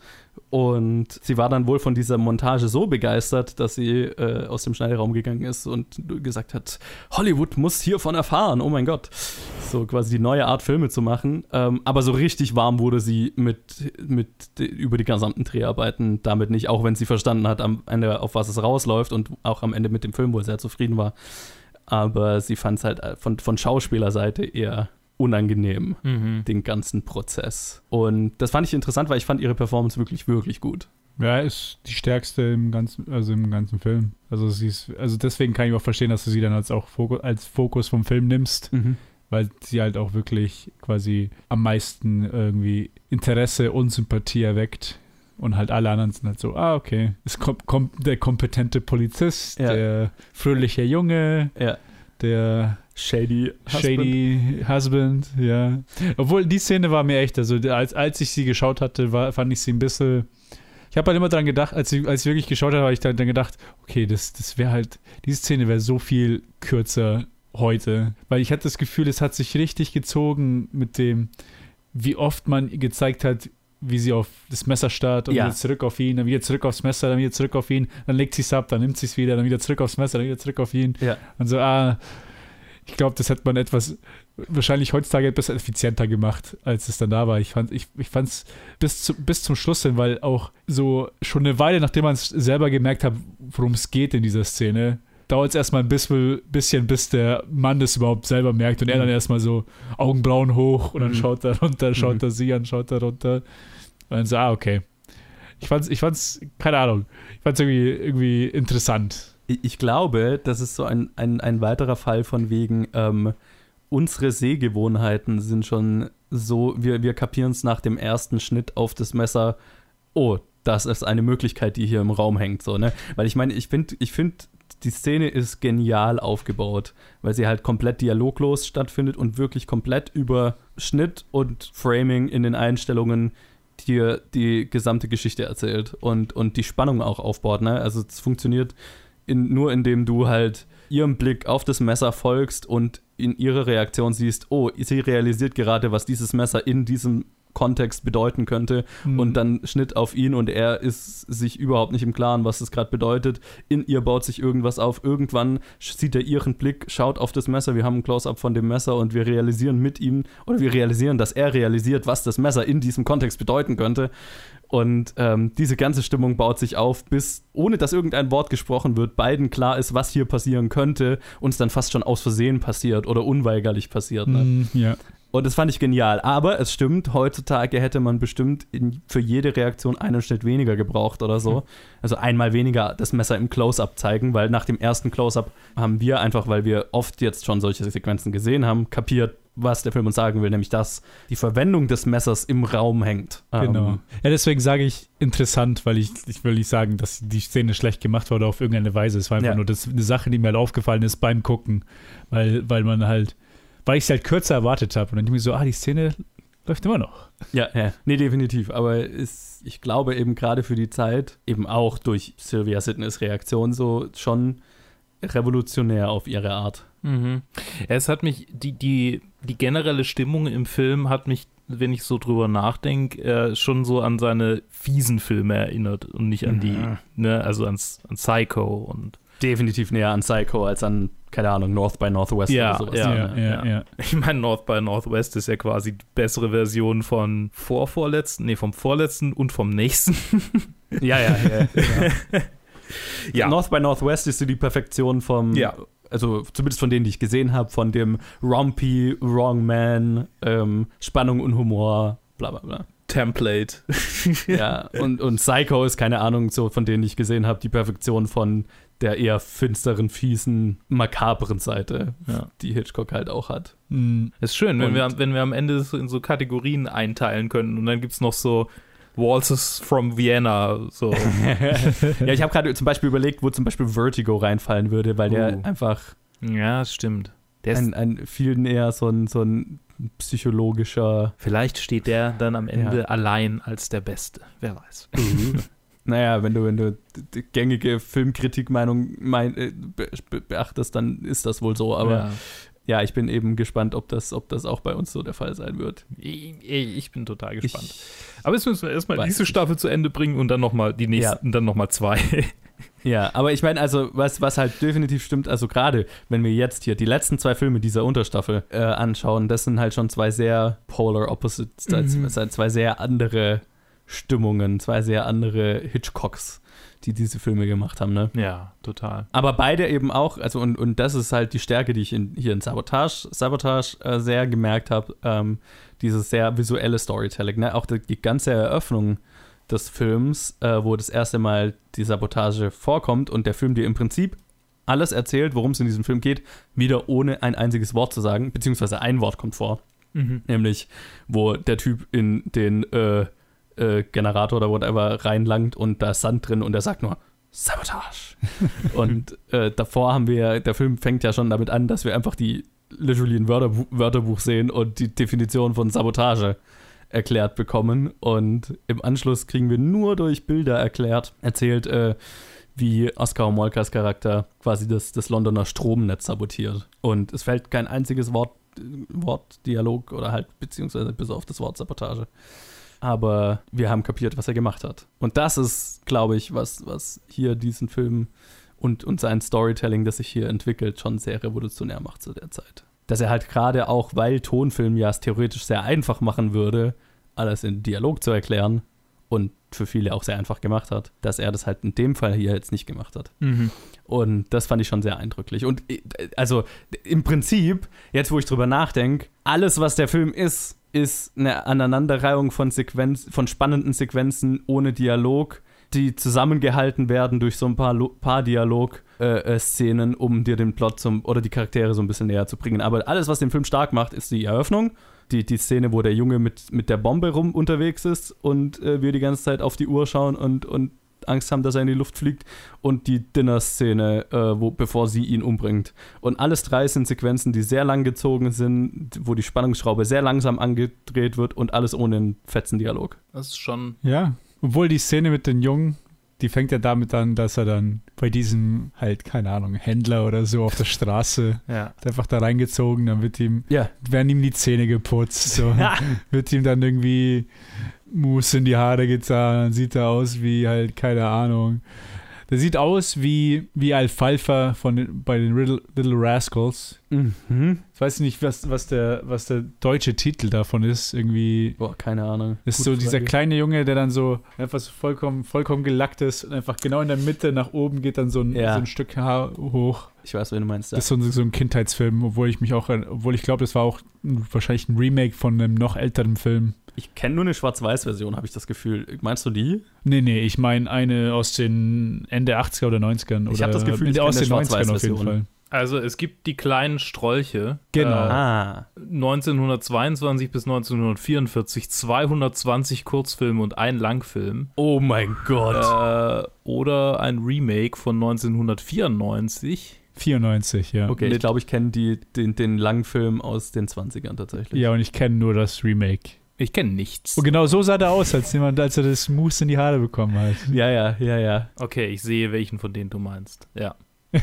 Und sie war dann wohl von dieser Montage so begeistert, dass sie äh, aus dem Schneiderraum gegangen ist und gesagt hat, Hollywood muss hiervon erfahren, oh mein Gott. So quasi die neue Art Filme zu machen. Ähm, aber so richtig warm wurde sie mit, mit über die gesamten Dreharbeiten damit nicht, auch wenn sie verstanden hat am Ende, auf was es rausläuft und auch am Ende mit dem Film wohl sehr zufrieden war. Aber sie fand es halt äh, von, von Schauspielerseite eher unangenehm Mhm. den ganzen Prozess. Und das fand ich interessant, weil ich fand ihre Performance wirklich, wirklich gut. Ja, ist die stärkste im ganzen, also im ganzen Film. Also sie ist, also deswegen kann ich auch verstehen, dass du sie dann als auch Fokus, als Fokus vom Film nimmst, weil sie halt auch wirklich quasi am meisten irgendwie Interesse und Sympathie erweckt. Und halt alle anderen sind halt so, ah, okay. Es kommt, kommt der kompetente Polizist, Ja. der fröhliche Junge, Ja. Der Shady. Shady Husband, ja. Obwohl die Szene war mir echt, also als, als ich sie geschaut hatte, war, fand ich sie ein bisschen. Ich habe halt immer dran gedacht, als ich, als ich wirklich geschaut habe, habe ich dann, dann gedacht, okay, das, das wäre halt, diese Szene wäre so viel kürzer heute. Weil ich hatte das Gefühl, es hat sich richtig gezogen mit dem, wie oft man gezeigt hat, wie sie auf das Messer starrt und Ja. wieder zurück auf ihn, dann wieder zurück aufs Messer, dann wieder zurück auf ihn, dann legt sie es ab, dann nimmt sie es wieder, dann wieder zurück aufs Messer, dann wieder zurück auf ihn. Ja. Und so, ah, ich glaube, das hätte man etwas, wahrscheinlich heutzutage etwas effizienter gemacht, als es dann da war. Ich fand ich, ich fand's bis, zu, bis zum Schluss hin, weil auch so schon eine Weile, nachdem man es selber gemerkt hat, worum es geht in dieser Szene, dauert es erstmal ein bisschen, bisschen, bis der Mann das überhaupt selber merkt und er dann erstmal so Augenbrauen hoch und dann Mhm. schaut er runter, schaut Mhm. er sie an, schaut er runter. Und dann so, ah, okay. Ich fand's, ich fand's, keine Ahnung, ich fand's irgendwie, irgendwie interessant. Ich, ich glaube, das ist so ein, ein, ein weiterer Fall von wegen, ähm, unsere Sehgewohnheiten sind schon so, wir, wir kapieren es nach dem ersten Schnitt auf das Messer, oh, das ist eine Möglichkeit, die hier im Raum hängt, so, ne? Weil ich meine, ich finde, ich finde, die Szene ist genial aufgebaut, weil sie halt komplett dialoglos stattfindet und wirklich komplett über Schnitt und Framing in den Einstellungen dir die gesamte Geschichte erzählt und, und die Spannung auch aufbaut. Ne? Also es funktioniert in, nur indem du halt ihrem Blick auf das Messer folgst und in ihrer Reaktion siehst, oh, sie realisiert gerade, was dieses Messer in diesem Kontext bedeuten könnte Mhm. und dann Schnitt auf ihn und er ist sich überhaupt nicht im Klaren, was das gerade bedeutet. In ihr baut sich irgendwas auf. Irgendwann sieht er ihren Blick, schaut auf das Messer. Wir haben ein Close-up von dem Messer und wir realisieren mit ihm oder wir realisieren, dass er realisiert, was das Messer in diesem Kontext bedeuten könnte. Und ähm, diese ganze Stimmung baut sich auf, bis, ohne dass irgendein Wort gesprochen wird, beiden klar ist, was hier passieren könnte und es dann fast schon aus Versehen passiert oder unweigerlich passiert. Ne? Mhm, ja. Und das fand ich genial. Aber es stimmt, heutzutage hätte man bestimmt in, für jede Reaktion einen Schnitt weniger gebraucht oder so. Also einmal weniger das Messer im Close-Up zeigen, weil nach dem ersten Close-Up haben wir einfach, weil wir oft jetzt schon solche Sequenzen gesehen haben, kapiert, was der Film uns sagen will, nämlich dass die Verwendung des Messers im Raum hängt. Genau. Ähm, ja, deswegen sage ich interessant, weil ich, ich will nicht sagen, dass die Szene schlecht gemacht wurde auf irgendeine Weise. Es war einfach Ja. nur das, eine Sache, die mir halt aufgefallen ist beim Gucken, weil, weil man halt, weil ich es halt kürzer erwartet habe. Und dann denke ich mir so, ah, die Szene läuft immer noch. Ja, ja. Nee, definitiv. Aber ist, ich glaube eben gerade für die Zeit, eben auch durch Sylvia Sidneys Reaktion so schon revolutionär auf ihre Art. Mhm. Es hat mich, die, die, die generelle Stimmung im Film hat mich, wenn ich so drüber nachdenke, äh, schon so an seine fiesen Filme erinnert und nicht an die, Mhm. ne, also ans, an Psycho und Definitiv näher an Psycho als an, keine Ahnung, North by Northwest Ja, oder sowas. Ja, ja, ja. ja. ich meine, North by Northwest ist ja quasi die bessere Version von vorvorletzten, nee, vom vorletzten und vom nächsten. ja, ja. ja, ja. Ja. North by Northwest ist so die Perfektion vom, Ja. also zumindest von denen, die ich gesehen habe, von dem Rompy, Wrong Man, ähm, Spannung und Humor, bla bla bla. Template. Ja, und, und Psycho ist, keine Ahnung, so von denen ich gesehen habe, die Perfektion von der eher finsteren, fiesen, makabren Seite, Ja. die Hitchcock halt auch hat. Hm, Ist schön, wenn Und- wir, am- wenn wir am Ende so in so Kategorien einteilen können und dann gibt es noch so Waltzes from Vienna, so. ja, ich habe gerade zum Beispiel überlegt, wo zum Beispiel Vertigo reinfallen würde, weil der Uh. einfach ja, stimmt. Der ist, ein, ein viel näher so ein, so ein psychologischer vielleicht steht der dann am Ende Ja. allein als der Beste. Wer weiß. Naja, wenn du, wenn du die gängige Filmkritikmeinung mein, äh, be, be, beachtest, dann ist das wohl so. Aber ja. ja. ich bin eben gespannt, ob das, ob das auch bei uns so der Fall sein wird. ich, bin total gespannt. Ich, Aber jetzt müssen wir erstmal diese ich Staffel zu Ende bringen und dann nochmal die nächsten, dann nochmal zwei. ja, aber ich meine, also, was, was halt definitiv stimmt, also gerade wenn wir jetzt hier die letzten zwei Filme dieser Unterstaffel äh, anschauen, das sind halt schon zwei sehr polar opposites, Mhm. zwei sehr andere Stimmungen, zwei sehr andere Hitchcocks, die diese Filme gemacht haben, ne? ja, total. Aber beide eben auch, also und, und das ist halt die Stärke, die ich in, hier in Sabotage, Sabotage äh, sehr gemerkt habe, ähm, dieses sehr visuelle Storytelling, ne? Auch die, die ganze Eröffnung des Films, äh, wo das erste Mal die Sabotage vorkommt und der Film dir im Prinzip alles erzählt, worum es in diesem Film geht, wieder ohne ein einziges Wort zu sagen, beziehungsweise ein Wort kommt vor, Mhm. nämlich wo der Typ in den äh, Generator oder whatever reinlangt und da ist Sand drin und er sagt nur Sabotage. und äh, davor haben wir, der Film fängt ja schon damit an, dass wir einfach die literally ein Wörterbuch, Wörterbuch sehen und die Definition von Sabotage erklärt bekommen. Und im Anschluss kriegen wir nur durch Bilder erklärt, erzählt, äh, wie Oscar Molkas Charakter quasi das, das Londoner Stromnetz sabotiert. Und es fällt kein einziges Wort, Wort, Dialog oder halt, beziehungsweise bis auf das Wort Sabotage. Aber wir haben kapiert, was er gemacht hat. Und das ist, glaube ich, was, was hier diesen Film und, und sein Storytelling, das sich hier entwickelt, schon sehr revolutionär macht zu der Zeit. Dass er halt gerade auch, weil Tonfilm ja es theoretisch sehr einfach machen würde, alles in Dialog zu erklären und für viele auch sehr einfach gemacht hat, dass er das halt in dem Fall hier jetzt nicht gemacht hat. Mhm. Und das fand ich schon sehr eindrücklich. Und äh, also im Prinzip, jetzt wo ich drüber nachdenke, alles, was der Film ist, ist eine Aneinanderreihung von Sequenz, von spannenden Sequenzen ohne Dialog, die zusammengehalten werden durch so ein paar, paar Dialog-Szenen, um dir den Plot zum, oder die Charaktere so ein bisschen näher zu bringen. Aber alles, was den Film stark macht, ist die Eröffnung. Die, die Szene, wo der Junge mit, mit der Bombe rum unterwegs ist und äh, wir die ganze Zeit auf die Uhr schauen und, und Angst haben, dass er in die Luft fliegt und die Dinner-Szene, äh, wo, bevor sie ihn umbringt. Und alles drei sind Sequenzen, die sehr lang gezogen sind, wo die Spannungsschraube sehr langsam angedreht wird und alles ohne einen fetzen Dialog. Das ist schon. Ja, obwohl die Szene mit den Jungen, die fängt ja damit an, dass er dann bei diesem halt, keine Ahnung, Händler oder so auf der Straße Ja. einfach da reingezogen, dann wird ihm, Ja. werden ihm die Zähne geputzt, so. wird ihm dann irgendwie Mousse in die Haare getan, dann sieht er aus wie halt, keine Ahnung. Der sieht aus wie, wie Alfalfa von den, bei den Little, Little Rascals. Mhm. Ich weiß nicht, was, was, der, was der deutsche Titel davon ist. Irgendwie Boah, keine Ahnung. ist Gute so dieser Frage. kleine Junge, der dann so einfach so vollkommen, vollkommen gelackt ist und einfach genau in der Mitte nach oben geht dann so ein, Ja. so ein Stück Haar hoch. Ich weiß, wen du meinst. Ja. Das ist so, ein- so ein Kindheitsfilm, obwohl ich mich auch, obwohl ich glaube, das war auch ein- wahrscheinlich ein Remake von einem noch älteren Film. Ich kenne nur eine Schwarz-Weiß-Version, habe ich das Gefühl. Meinst du die? Nee, nee, ich meine eine aus den Ende 80er oder 90ern. Ich oder hab das Gefühl, ich aus den eine 90ern auf jeden Schwarz-Weiß-Version. Fall. Also es gibt die kleinen Strolche. Genau. Äh, Ah. 1922 bis 1944 220 Kurzfilme und ein Langfilm. Oh mein Gott. Äh, oder ein Remake von 1994. 94, ja. okay, ich glaube, ich kenne den, den Langfilm aus den 20ern tatsächlich. Ja, und ich kenne nur das Remake. Ich kenne nichts. Und genau so sah der aus, als jemand, als er das Mousse in die Haare bekommen hat. Ja, ja, ja, ja. Okay, ich sehe, welchen von denen du meinst. Ja.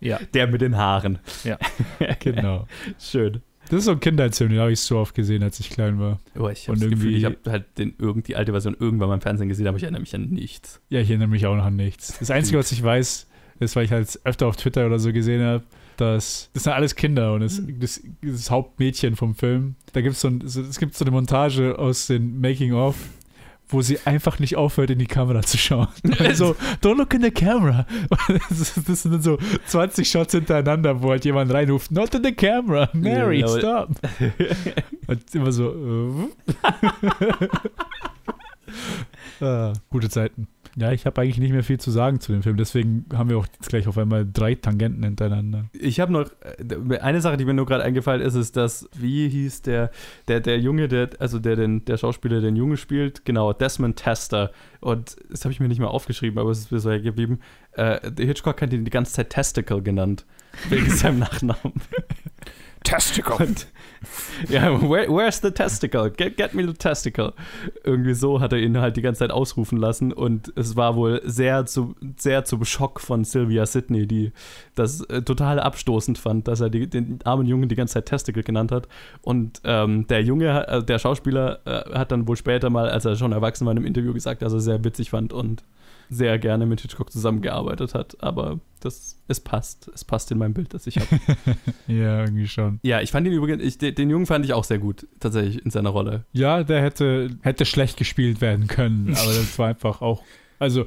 ja. Der mit den Haaren. Ja. genau. Schön. Das ist so ein Kindheitsfilm, den habe ich so oft gesehen, als ich klein war. Oh, ich habe Gefühl, irgendwie- ich habe halt den, irgend, die alte Version irgendwann mal im Fernsehen gesehen, aber ich erinnere mich an nichts. Ja, ich erinnere mich auch noch an nichts. Das Einzige, was ich weiß, ist, weil ich halt öfter auf Twitter oder so gesehen habe, dass das sind alles Kinder und das, das, das Hauptmädchen vom Film, da gibt so ein, so, es gibt so eine Montage aus den Making of, wo sie einfach nicht aufhört, in die Kamera zu schauen. Also, don't look in the camera. Das, das sind so 20 Shots hintereinander, wo halt jemand reinruft, not in the camera, Mary, stop. Und immer so, äh. ah, gute Zeiten. Ja, ich habe eigentlich nicht mehr viel zu sagen zu dem Film, deswegen haben wir auch jetzt gleich auf einmal drei Tangenten hintereinander. Ich habe noch äh, eine Sache, die mir nur gerade eingefallen ist, ist, dass, wie hieß der, der, der Junge, der, also der, den, der Schauspieler, den Junge spielt, genau, Desmond Tester. Und das habe ich mir nicht mal aufgeschrieben, aber es ist mir so geblieben. Äh, Hitchcock hat ihn die ganze Zeit Testicle genannt, wegen seinem Nachnamen. Testicle. Und, ja, where, where's the testicle? Get, get me the testicle. Irgendwie so hat er ihn halt die ganze Zeit ausrufen lassen und es war wohl sehr zu, sehr zum Schock von Sylvia Sidney, die das äh, total abstoßend fand, dass er die, den armen Jungen die ganze Zeit Testicle genannt hat. Und ähm, der Junge, äh, der Schauspieler, äh, hat dann wohl später mal, als er schon erwachsen war, in einem Interview gesagt, dass er sehr witzig fand und sehr gerne mit Hitchcock zusammengearbeitet hat. Aber das, es passt. Es passt in mein Bild, das ich habe. Ja, irgendwie schon. ja, ich fand ihn übrigens, ich, den, den Jungen fand ich auch sehr gut, tatsächlich in seiner Rolle. Ja, der hätte, hätte schlecht gespielt werden können, aber das war einfach auch. Also,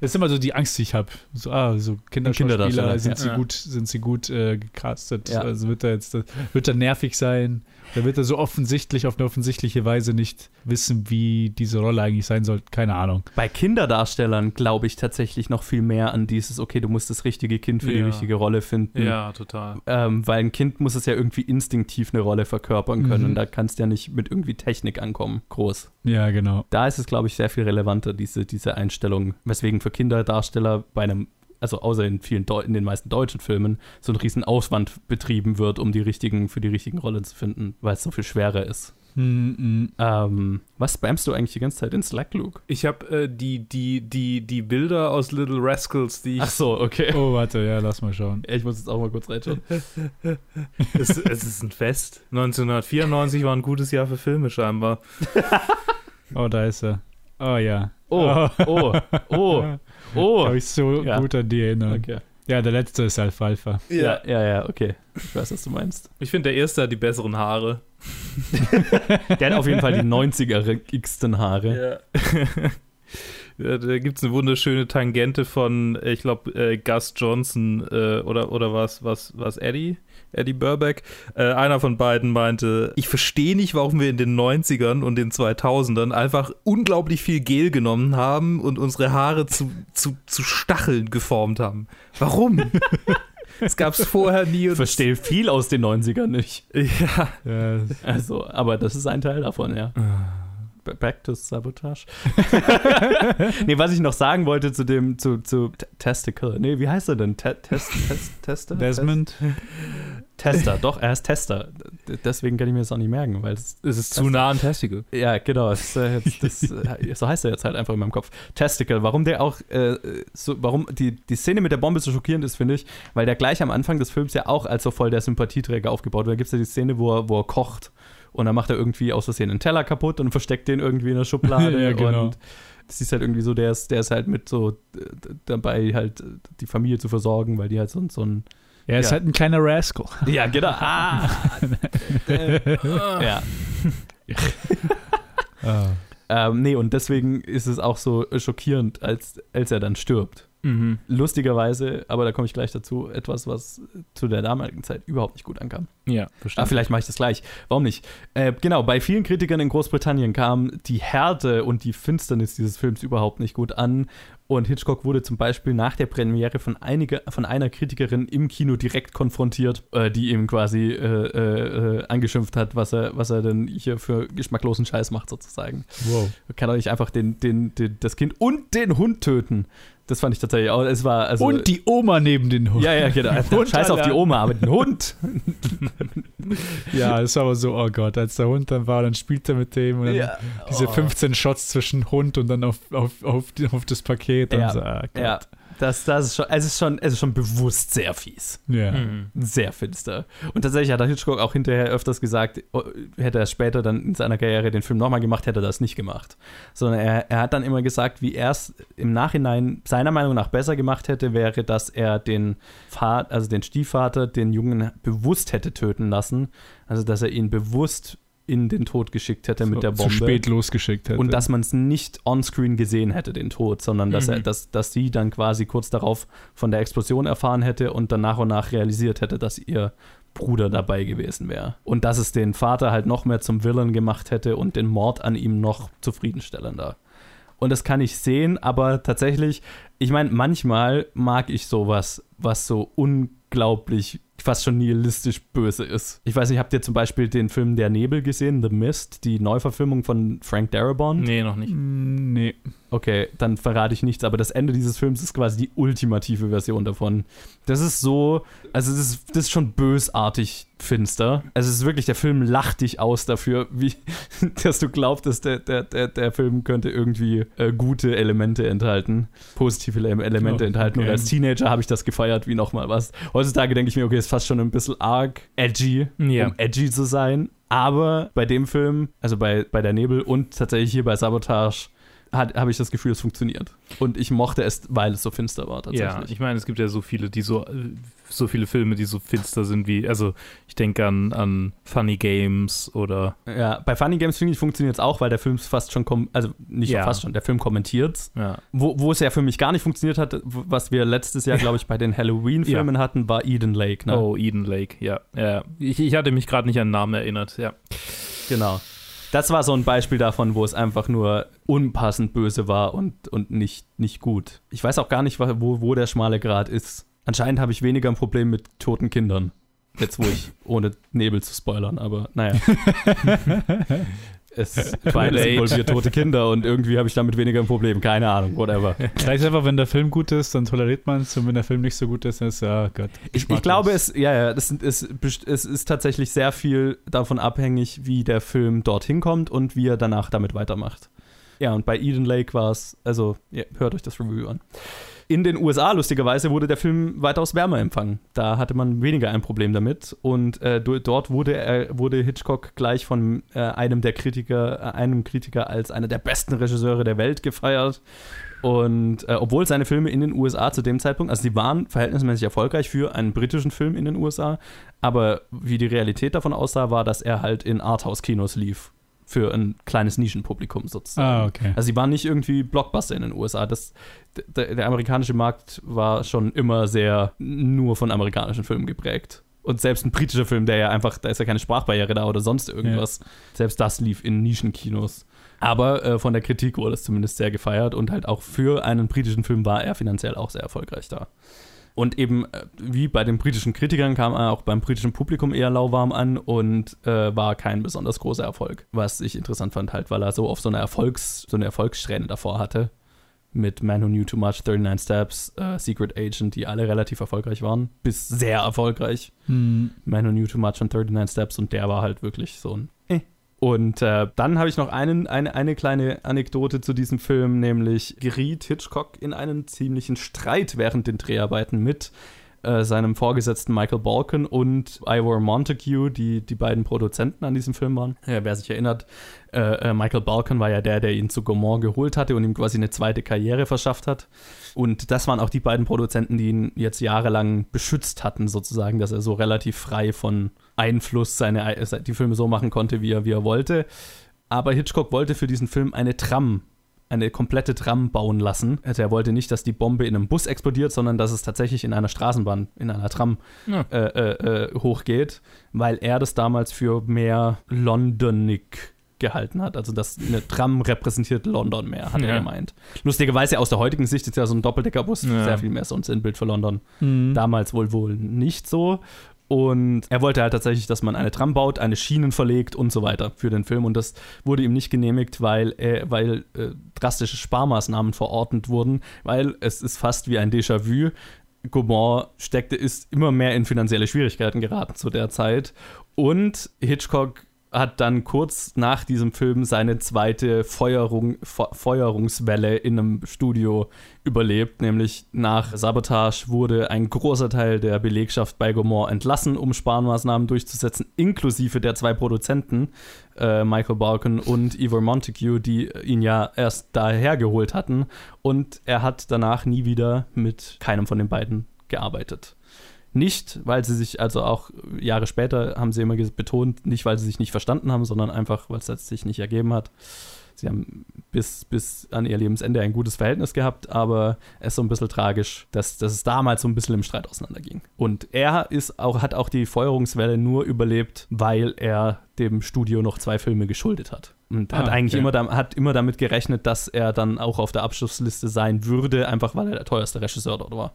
das ist immer so die Angst, die ich habe. So, ah, so Kinderschauspieler, sind sie ja. gut, sind sie gut äh, gecastet. Ja. Also wird er jetzt, wird er nervig sein? Da wird er so offensichtlich, auf eine offensichtliche Weise nicht wissen, wie diese Rolle eigentlich sein soll. Keine Ahnung. Bei Kinderdarstellern glaube ich tatsächlich noch viel mehr an dieses, okay, du musst das richtige Kind für die Ja. richtige Rolle finden. Ja, total. Ähm, weil ein Kind muss es ja irgendwie instinktiv eine Rolle verkörpern können. Mhm. Und da kannst du ja nicht mit irgendwie Technik ankommen. Groß. Ja, genau. Da ist es, glaube ich, sehr viel relevanter, diese, diese Einstellung. Weswegen für Kinderdarsteller bei einem, also außer in vielen Deu in den meisten deutschen Filmen, so ein riesen Aufwand betrieben wird, um die richtigen, für die richtigen Rollen zu finden, weil es so viel schwerer ist. Hm, Ähm, was spammst du eigentlich die ganze Zeit in Slack, Luke? Ich habe äh, die, die, die, die Bilder aus Little Rascals, die ich. Ach so, okay. mm. Oh, warte, ja, lass mal schauen. Ich muss jetzt auch mal kurz reinschauen. es, es ist ein Fest. 1994 war ein gutes Jahr für Filme scheinbar. Oh, da ist er. Oh ja. Oh, oh, oh, oh. Habe ich so Ja. gut an die erinnert. Okay. Ja, der letzte ist Alfalfa. Ja, ja, ja, okay. Ich weiß, was du meinst. Ich finde, der erste hat die besseren Haare. Der hat auf jeden Fall die 90er-igsten Haare. Ja. Ja, da gibt es eine wunderschöne Tangente von, ich glaube, äh, Gus Johnson äh, oder, oder was, was, was, Eddie? Eddie Burback. Äh, einer von beiden meinte, ich verstehe nicht, warum wir in den 90ern und den 2000ern einfach unglaublich viel Gel genommen haben und unsere Haare zu, zu, zu Stacheln geformt haben. Warum? Das gab es vorher nie. Ich verstehe viel aus den 90ern nicht. Ja. Ja, Also, aber das ist ein Teil davon, ja. Back to Sabotage. nee, was ich noch sagen wollte zu dem, zu, zu Testicle. Nee, wie heißt er denn? Te Test, Test, Tester? Desmond. Tester, doch, er ist Tester. Deswegen kann ich mir das auch nicht merken, weil es Es ist zu nah an Testicle. Ja, genau. Das, äh, das, äh, so heißt er jetzt halt einfach in meinem Kopf. Testicle. Warum der auch, äh, so, warum die, die Szene mit der Bombe so schockierend ist, finde ich, weil der gleich am Anfang des Films ja auch als so voll der Sympathieträger aufgebaut wird. Da gibt es ja die Szene, wo er, wo er kocht und dann macht er irgendwie aus Versehen einen Teller kaputt und versteckt den irgendwie in der Schublade. Ja, genau. Und das ist halt irgendwie so, der ist, der ist halt mit so dabei, halt die Familie zu versorgen, weil die halt so, so ein. Ist Ja. halt ein kleiner Rascal. Ja, genau. Ah, ja. Ah. Ähm, nee, und deswegen ist es auch so schockierend, als, als er dann stirbt. Mhm. Lustigerweise, aber da komme ich gleich dazu, etwas, was zu der damaligen Zeit überhaupt nicht gut ankam. Ja, Ah, verstanden. vielleicht mache ich das gleich. Warum nicht? Äh, genau, bei vielen Kritikern in Großbritannien kam die Härte und die Finsternis dieses Films überhaupt nicht gut an. Und Hitchcock wurde zum Beispiel nach der Premiere von, einige, von einer Kritikerin im Kino direkt konfrontiert, äh, die ihm quasi äh, äh, angeschimpft hat, was er, was er denn hier für geschmacklosen Scheiß macht, sozusagen. Wow. Kann er nicht einfach den, den, den, das Kind und den Hund töten? Das fand ich tatsächlich auch. Es war also. Und die Oma neben den Hund. Ja, ja, genau. Hund Scheiß auf die. Oma, aber den Hund. Ja, das war aber so, oh Gott, als der Hund dann war, dann spielt er mit dem und dann diese Oh. 15 Shots zwischen Hund und dann auf, auf, auf, auf das Paket. Ja, und so, ah, Gott. Ja, das, das ist schon, es ist schon, es ist schon bewusst sehr fies. ja. Mhm. Sehr finster. Und tatsächlich hat Hitchcock auch hinterher öfters gesagt, oh, hätte er später dann in seiner Karriere den Film nochmal gemacht, hätte er das nicht gemacht. Sondern er, er hat dann immer gesagt, wie er es im Nachhinein seiner Meinung nach besser gemacht hätte, wäre, dass er den Vater, also den Stiefvater, den Jungen bewusst hätte töten lassen. Also dass er ihn bewusst in den Tod geschickt hätte mit So, der Bombe. Zu spät losgeschickt hätte. Und dass man es nicht onscreen gesehen hätte, den Tod, sondern dass, er, Mhm. dass, dass sie dann quasi kurz darauf von der Explosion erfahren hätte und dann nach und nach realisiert hätte, dass ihr Bruder dabei gewesen wäre. Und dass es den Vater halt noch mehr zum Villain gemacht hätte und den Mord an ihm noch zufriedenstellender. Und das kann ich sehen, aber tatsächlich, ich meine, manchmal mag ich sowas, was so unglaublich fast schon nihilistisch böse ist. Ich weiß nicht, habt ihr zum Beispiel den Film Der Nebel gesehen, The Mist, die Neuverfilmung von Frank Darabont? Nee, noch nicht. Mm, Nee. Okay, dann verrate ich nichts, aber das Ende dieses Films ist quasi die ultimative Version davon. Das ist so, also das ist, das ist schon bösartig finster. Also es ist wirklich, der Film lacht dich aus dafür, wie, dass du glaubst, dass der, der, der, der Film könnte irgendwie äh, gute Elemente enthalten, positive Ele- Elemente Oh, enthalten. Und okay. als Teenager habe ich das gefeiert wie nochmal was. Heutzutage denke ich mir, okay, ist fast schon ein bisschen arg edgy, Ja. um edgy zu sein. Aber bei dem Film, also bei, bei der Nebel und tatsächlich hier bei Sabotage, habe ich das Gefühl, es funktioniert. Und ich mochte es, weil es so finster war Ja, tatsächlich. ich meine, es gibt ja so viele, die so, so viele Filme, die so finster sind wie, also ich denke an, an Funny Games oder Ja, bei Funny Games finde ich funktioniert es auch, weil der Film fast schon, also nicht Ja. fast schon, der Film kommentiert ja. Wo, wo es ja für mich gar nicht funktioniert hat, was wir letztes Jahr, glaube ich, bei den Halloween-Filmen hatten, war Eden Lake. Ne? Oh, Eden Lake, ja. ja. Ich, ich hatte mich gerade nicht an den Namen erinnert, ja. Genau. Das war so ein Beispiel davon, wo es einfach nur unpassend böse war und, und nicht, nicht gut. Ich weiß auch gar nicht, wo, wo der schmale Grat ist. Anscheinend habe ich weniger ein Problem mit toten Kindern. Jetzt, wo ich, ohne Nebel zu spoilern, aber naja. es involviert tote Kinder und irgendwie habe ich damit weniger ein Problem. Keine Ahnung, whatever. Vielleicht einfach, wenn der Film gut ist, dann toleriert man es und wenn der Film nicht so gut ist, dann ist ja Gott. Ich, ich glaube, es, ja, ja, es, best- es ist tatsächlich sehr viel davon abhängig, wie der Film dorthin kommt und wie er danach damit weitermacht. Ja, und bei Eden Lake war es, also ja, hört euch das Review an. In den USA, lustigerweise, wurde der Film weitaus wärmer empfangen. Da hatte man weniger ein Problem damit. Und äh, do- dort wurde, er, wurde Hitchcock gleich von äh, einem der Kritiker, äh, einem Kritiker als einer der besten Regisseure der Welt gefeiert. Und äh, obwohl seine Filme in den USA zu dem Zeitpunkt, also die waren verhältnismäßig erfolgreich für einen britischen Film in den USA, aber wie die Realität davon aussah, war, dass er halt in Arthouse-Kinos lief. Für ein kleines Nischenpublikum sozusagen. Ah, okay. Also sie waren nicht irgendwie Blockbuster in den USA. Das, der, der amerikanische Markt war schon immer sehr nur von amerikanischen Filmen geprägt. Und selbst ein britischer Film, der ja einfach, da ist ja keine Sprachbarriere da oder sonst irgendwas, selbst das lief in Nischenkinos. Aber äh, von der Kritik wurde es zumindest sehr gefeiert und halt auch für einen britischen Film war er finanziell auch sehr erfolgreich da. Und eben, äh, wie bei den britischen Kritikern, kam er auch beim britischen Publikum eher lauwarm an und äh, war kein besonders großer Erfolg. Was ich interessant fand, halt, weil er so auf so eine Erfolgs-, so eine Erfolgssträhne davor hatte. Mit Man Who Knew Too Much, 39 Steps, äh, Secret Agent, die alle relativ erfolgreich waren. Bis sehr erfolgreich. Hm. Man Who Knew Too Much und 39 Steps und der war halt wirklich so ein. Und äh, dann habe ich noch einen, eine, eine kleine Anekdote zu diesem Film, nämlich geriet Hitchcock in einen ziemlichen Streit während den Dreharbeiten mit äh, seinem Vorgesetzten Michael Balkan und Ivor Montague, die die beiden Produzenten an diesem Film waren. Ja, wer sich erinnert, äh, äh, Michael Balkan war ja der, der ihn zu Gaumont geholt hatte und ihm quasi eine zweite Karriere verschafft hat. Und das waren auch die beiden Produzenten, die ihn jetzt jahrelang beschützt hatten, sozusagen, dass er so relativ frei von Einfluss seine, die Filme so machen konnte, wie er, wie er wollte. Aber Hitchcock wollte für diesen Film eine Tram, eine komplette Tram bauen lassen. Also er wollte nicht, dass die Bombe in einem Bus explodiert, sondern dass es tatsächlich in einer Straßenbahn, in einer Tram Ja. äh, äh, äh, hochgeht, weil er das damals für mehr Londonig gehalten hat. Also dass eine Tram repräsentiert London mehr, hat er Ja. gemeint. Lustigerweise aus der heutigen Sicht ist ja so ein Doppeldeckerbus Ja. sehr viel mehr so ein Sinnbild für London. Hm. Damals wohl wohl nicht so. Und er wollte halt tatsächlich, dass man eine Tram baut, eine Schienen verlegt und so weiter für den Film. Und das wurde ihm nicht genehmigt, weil, äh, weil äh, drastische Sparmaßnahmen verordnet wurden, weil es ist fast wie ein Déjà-vu. Gaumont steckte, ist immer mehr in finanzielle Schwierigkeiten geraten zu der Zeit. Und Hitchcock hat dann kurz nach diesem Film seine zweite Feuerung, Fe Feuerungswelle in einem Studio überlebt, nämlich nach Sabotage wurde ein großer Teil der Belegschaft bei Gaumont entlassen, um Sparmaßnahmen durchzusetzen, inklusive der zwei Produzenten, äh, Michael Balkan und Ivor Montague, die ihn ja erst daher geholt hatten. Und er hat danach nie wieder mit keinem von den beiden gearbeitet. Nicht, weil sie sich, also auch Jahre später haben sie immer betont, nicht weil sie sich nicht verstanden haben, sondern einfach, weil es sich nicht ergeben hat. Sie haben bis, bis an ihr Lebensende ein gutes Verhältnis gehabt, aber es ist so ein bisschen tragisch, dass, dass es damals so ein bisschen im Streit auseinanderging. Und er ist auch, hat auch die Feuerungswelle nur überlebt, weil er dem Studio noch zwei Filme geschuldet hat. Und hat Ah, eigentlich okay. immer, hat immer damit gerechnet, dass er dann auch auf der Abschlussliste sein würde, einfach weil er der teuerste Regisseur dort war.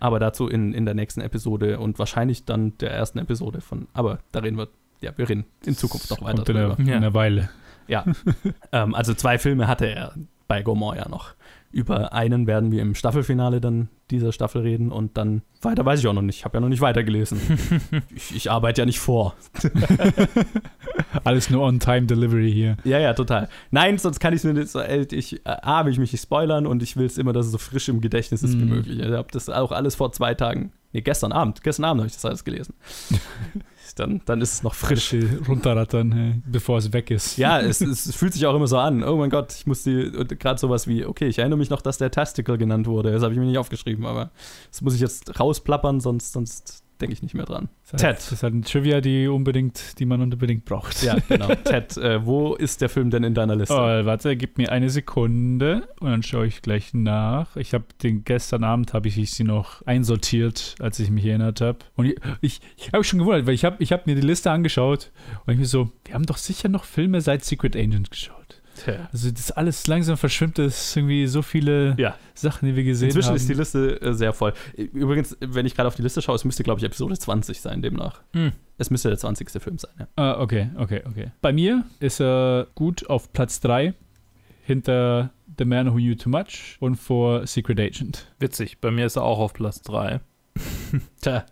Aber dazu in, in der nächsten Episode und wahrscheinlich dann der ersten Episode von. Aber da reden wir, ja, wir reden in Zukunft noch weiter Kommt in einer, drüber. in Ja. einer Weile. Ja. ähm, also zwei Filme hatte er bei Gomorrah ja noch. Über einen werden wir im Staffelfinale dann dieser Staffel reden und dann weiter weiß ich auch noch nicht. Ich habe ja noch nicht weitergelesen. ich, ich arbeite ja nicht vor. Alles nur On-Time-Delivery hier. Ja, ja, total. Nein, sonst kann ich es mir nicht so, äh, ich, äh, A, will ich mich nicht spoilern und ich will es immer, dass es so frisch im Gedächtnis ist wie Mhm. möglich. Ich habe das auch alles vor zwei Tagen, nee, gestern Abend, gestern Abend habe ich das alles gelesen. dann, dann ist es noch frisch. Runterrattern, hey, bevor es weg ist. Ja, es, es fühlt sich auch immer so an. Oh mein Gott, ich muss die, gerade sowas wie, okay, ich erinnere mich noch, dass der Tasticle genannt wurde. Das habe ich mir nicht aufgeschrieben, aber das muss ich jetzt rausplappern, sonst, sonst denke ich nicht mehr dran. Das halt- Ted. Das ist halt eine Trivia, die unbedingt, die man unbedingt braucht. Ja, genau. Ted, äh, wo ist der Film denn in deiner Liste? Oh, warte, gib mir eine Sekunde und dann schaue ich gleich nach. Ich habe den gestern Abend habe ich sie noch einsortiert, als ich mich erinnert habe. Und ich, ich, ich habe mich schon gewundert, weil ich habe ich hab mir die Liste angeschaut und ich mir so, wir haben doch sicher noch Filme seit Secret Agent geschaut. Tja. Also das alles langsam verschwimmt, das ist irgendwie so viele Ja. Sachen, die wir gesehen Inzwischen haben. ist die Liste äh, sehr voll. Übrigens, wenn ich gerade auf die Liste schaue, es müsste, glaube ich, Episode 20 sein, demnach. Hm. Es müsste der 20. Film sein, ja. Ah, okay, okay, okay. Bei mir ist er gut auf Platz 3 hinter The Man Who Knew Too Much und vor Secret Agent. Witzig, bei mir ist er auch auf Platz 3. Tja.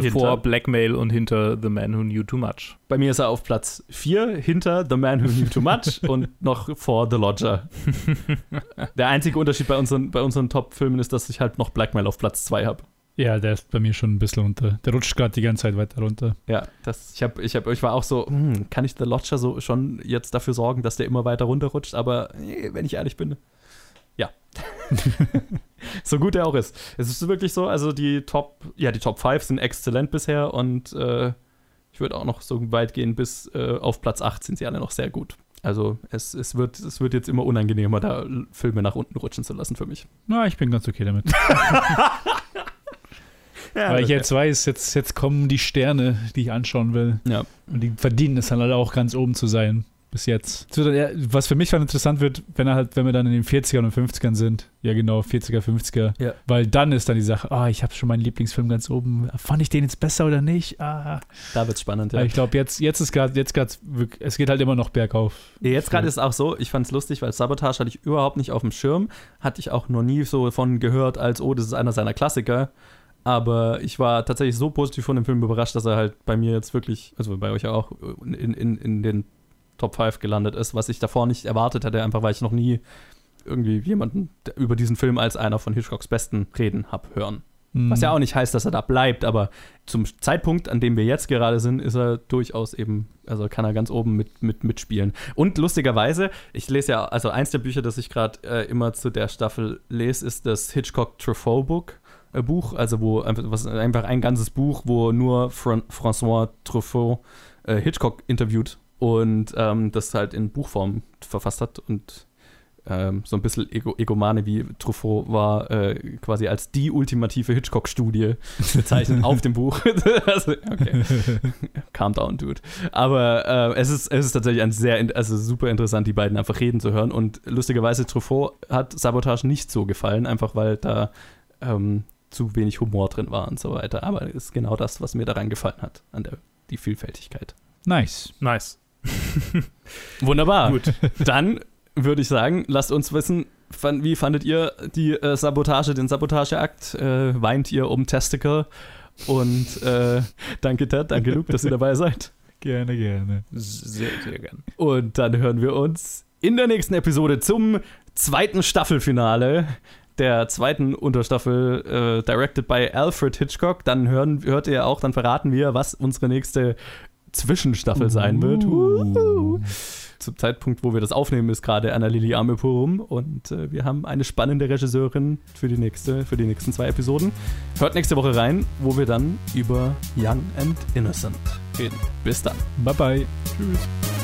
Hinter- Vor Blackmail und hinter The Man Who Knew Too Much. Bei mir ist er auf Platz 4 hinter The Man Who Knew Too Much und noch vor The Lodger. Der einzige Unterschied bei unseren, bei unseren Top-Filmen ist, dass ich halt noch Blackmail auf Platz 2 habe. Ja, der ist bei mir schon ein bisschen runter. Der rutscht gerade die ganze Zeit weiter runter. Ja, das, ich, hab, ich, hab, ich war auch so, hm, kann ich The Lodger so schon jetzt dafür sorgen, dass der immer weiter runterrutscht? Aber wenn ich ehrlich bin. so gut er auch ist. Es ist wirklich so, also die Top, ja, die Top 5 sind exzellent bisher und äh, ich würde auch noch so weit gehen, bis äh, auf Platz 8 sind sie alle noch sehr gut. Also es, es, wird, es wird jetzt immer unangenehmer, da Filme nach unten rutschen zu lassen für mich. Na, ich bin ganz okay damit. Weil ich jetzt weiß, jetzt, jetzt kommen die Sterne, die ich anschauen will. Ja. Und die verdienen es dann halt auch ganz oben zu sein. Bis jetzt. Es Was für mich dann interessant wird, wenn er halt, wenn wir dann in den 40ern und 50ern sind. Ja, genau, 40er, 50er. Ja. Weil dann ist dann die Sache, ah, ich habe schon meinen Lieblingsfilm ganz oben. Fand ich den jetzt besser oder nicht? Ah. Da wird's spannend, ja. Aber ich glaube, jetzt, jetzt ist gerade, jetzt gerade, es geht halt immer noch bergauf. Ja, Jetzt gerade ist es auch so, ich fand es lustig, weil Sabotage hatte ich überhaupt nicht auf dem Schirm. Hatte ich auch noch nie so von gehört, als, oh, das ist einer seiner Klassiker. Aber ich war tatsächlich so positiv von dem Film überrascht, dass er halt bei mir jetzt wirklich, also bei euch auch, in, in, in den Top 5 gelandet ist, was ich davor nicht erwartet hätte, einfach weil ich noch nie irgendwie jemanden über diesen Film als einer von Hitchcocks besten reden hab hören. Was ja auch nicht heißt, dass er da bleibt, aber zum Zeitpunkt, an dem wir jetzt gerade sind, ist er durchaus eben, also kann er ganz oben mit, mit, mitspielen. Und lustigerweise, ich lese ja, also eins der Bücher, das ich gerade äh, immer zu der Staffel lese, ist das Hitchcock Truffaut Book. Äh, Buch, also wo einfach, was, einfach ein ganzes Buch, wo nur Fran François Truffaut äh, Hitchcock interviewt und ähm, das halt in Buchform verfasst hat und ähm, so ein bisschen ego egomane wie Truffaut war, äh, quasi als die ultimative Hitchcock-Studie bezeichnet auf dem Buch. also, okay. Calm down, dude. Aber äh, es, ist, es ist tatsächlich ein sehr, also super interessant, die beiden einfach reden zu hören. Und lustigerweise, Truffaut hat Sabotage nicht so gefallen, einfach weil da ähm, zu wenig Humor drin war und so weiter. Aber es ist genau das, was mir daran gefallen hat, an der die Vielfältigkeit. Nice. Nice. Wunderbar. Gut. Dann würde ich sagen, lasst uns wissen, wie fandet ihr die äh, Sabotage, den Sabotageakt? Äh, weint ihr um Testicle? Und äh, danke Ted, danke Luke, dass ihr dabei seid. Gerne, gerne. Sehr, sehr gern. Und dann hören wir uns in der nächsten Episode zum zweiten Staffelfinale der zweiten Unterstaffel, äh, directed by Alfred Hitchcock. Dann hören, hört ihr auch, dann verraten wir, was unsere nächste Zwischenstaffel sein wird. Uh. Zum Zeitpunkt, wo wir das aufnehmen, ist gerade Anna Lili Amepurum und äh, wir haben eine spannende Regisseurin für die, nächste, für die nächsten zwei Episoden. Hört nächste Woche rein, wo wir dann über Young and Innocent reden. Bis dann. Bye, bye. Tschüss.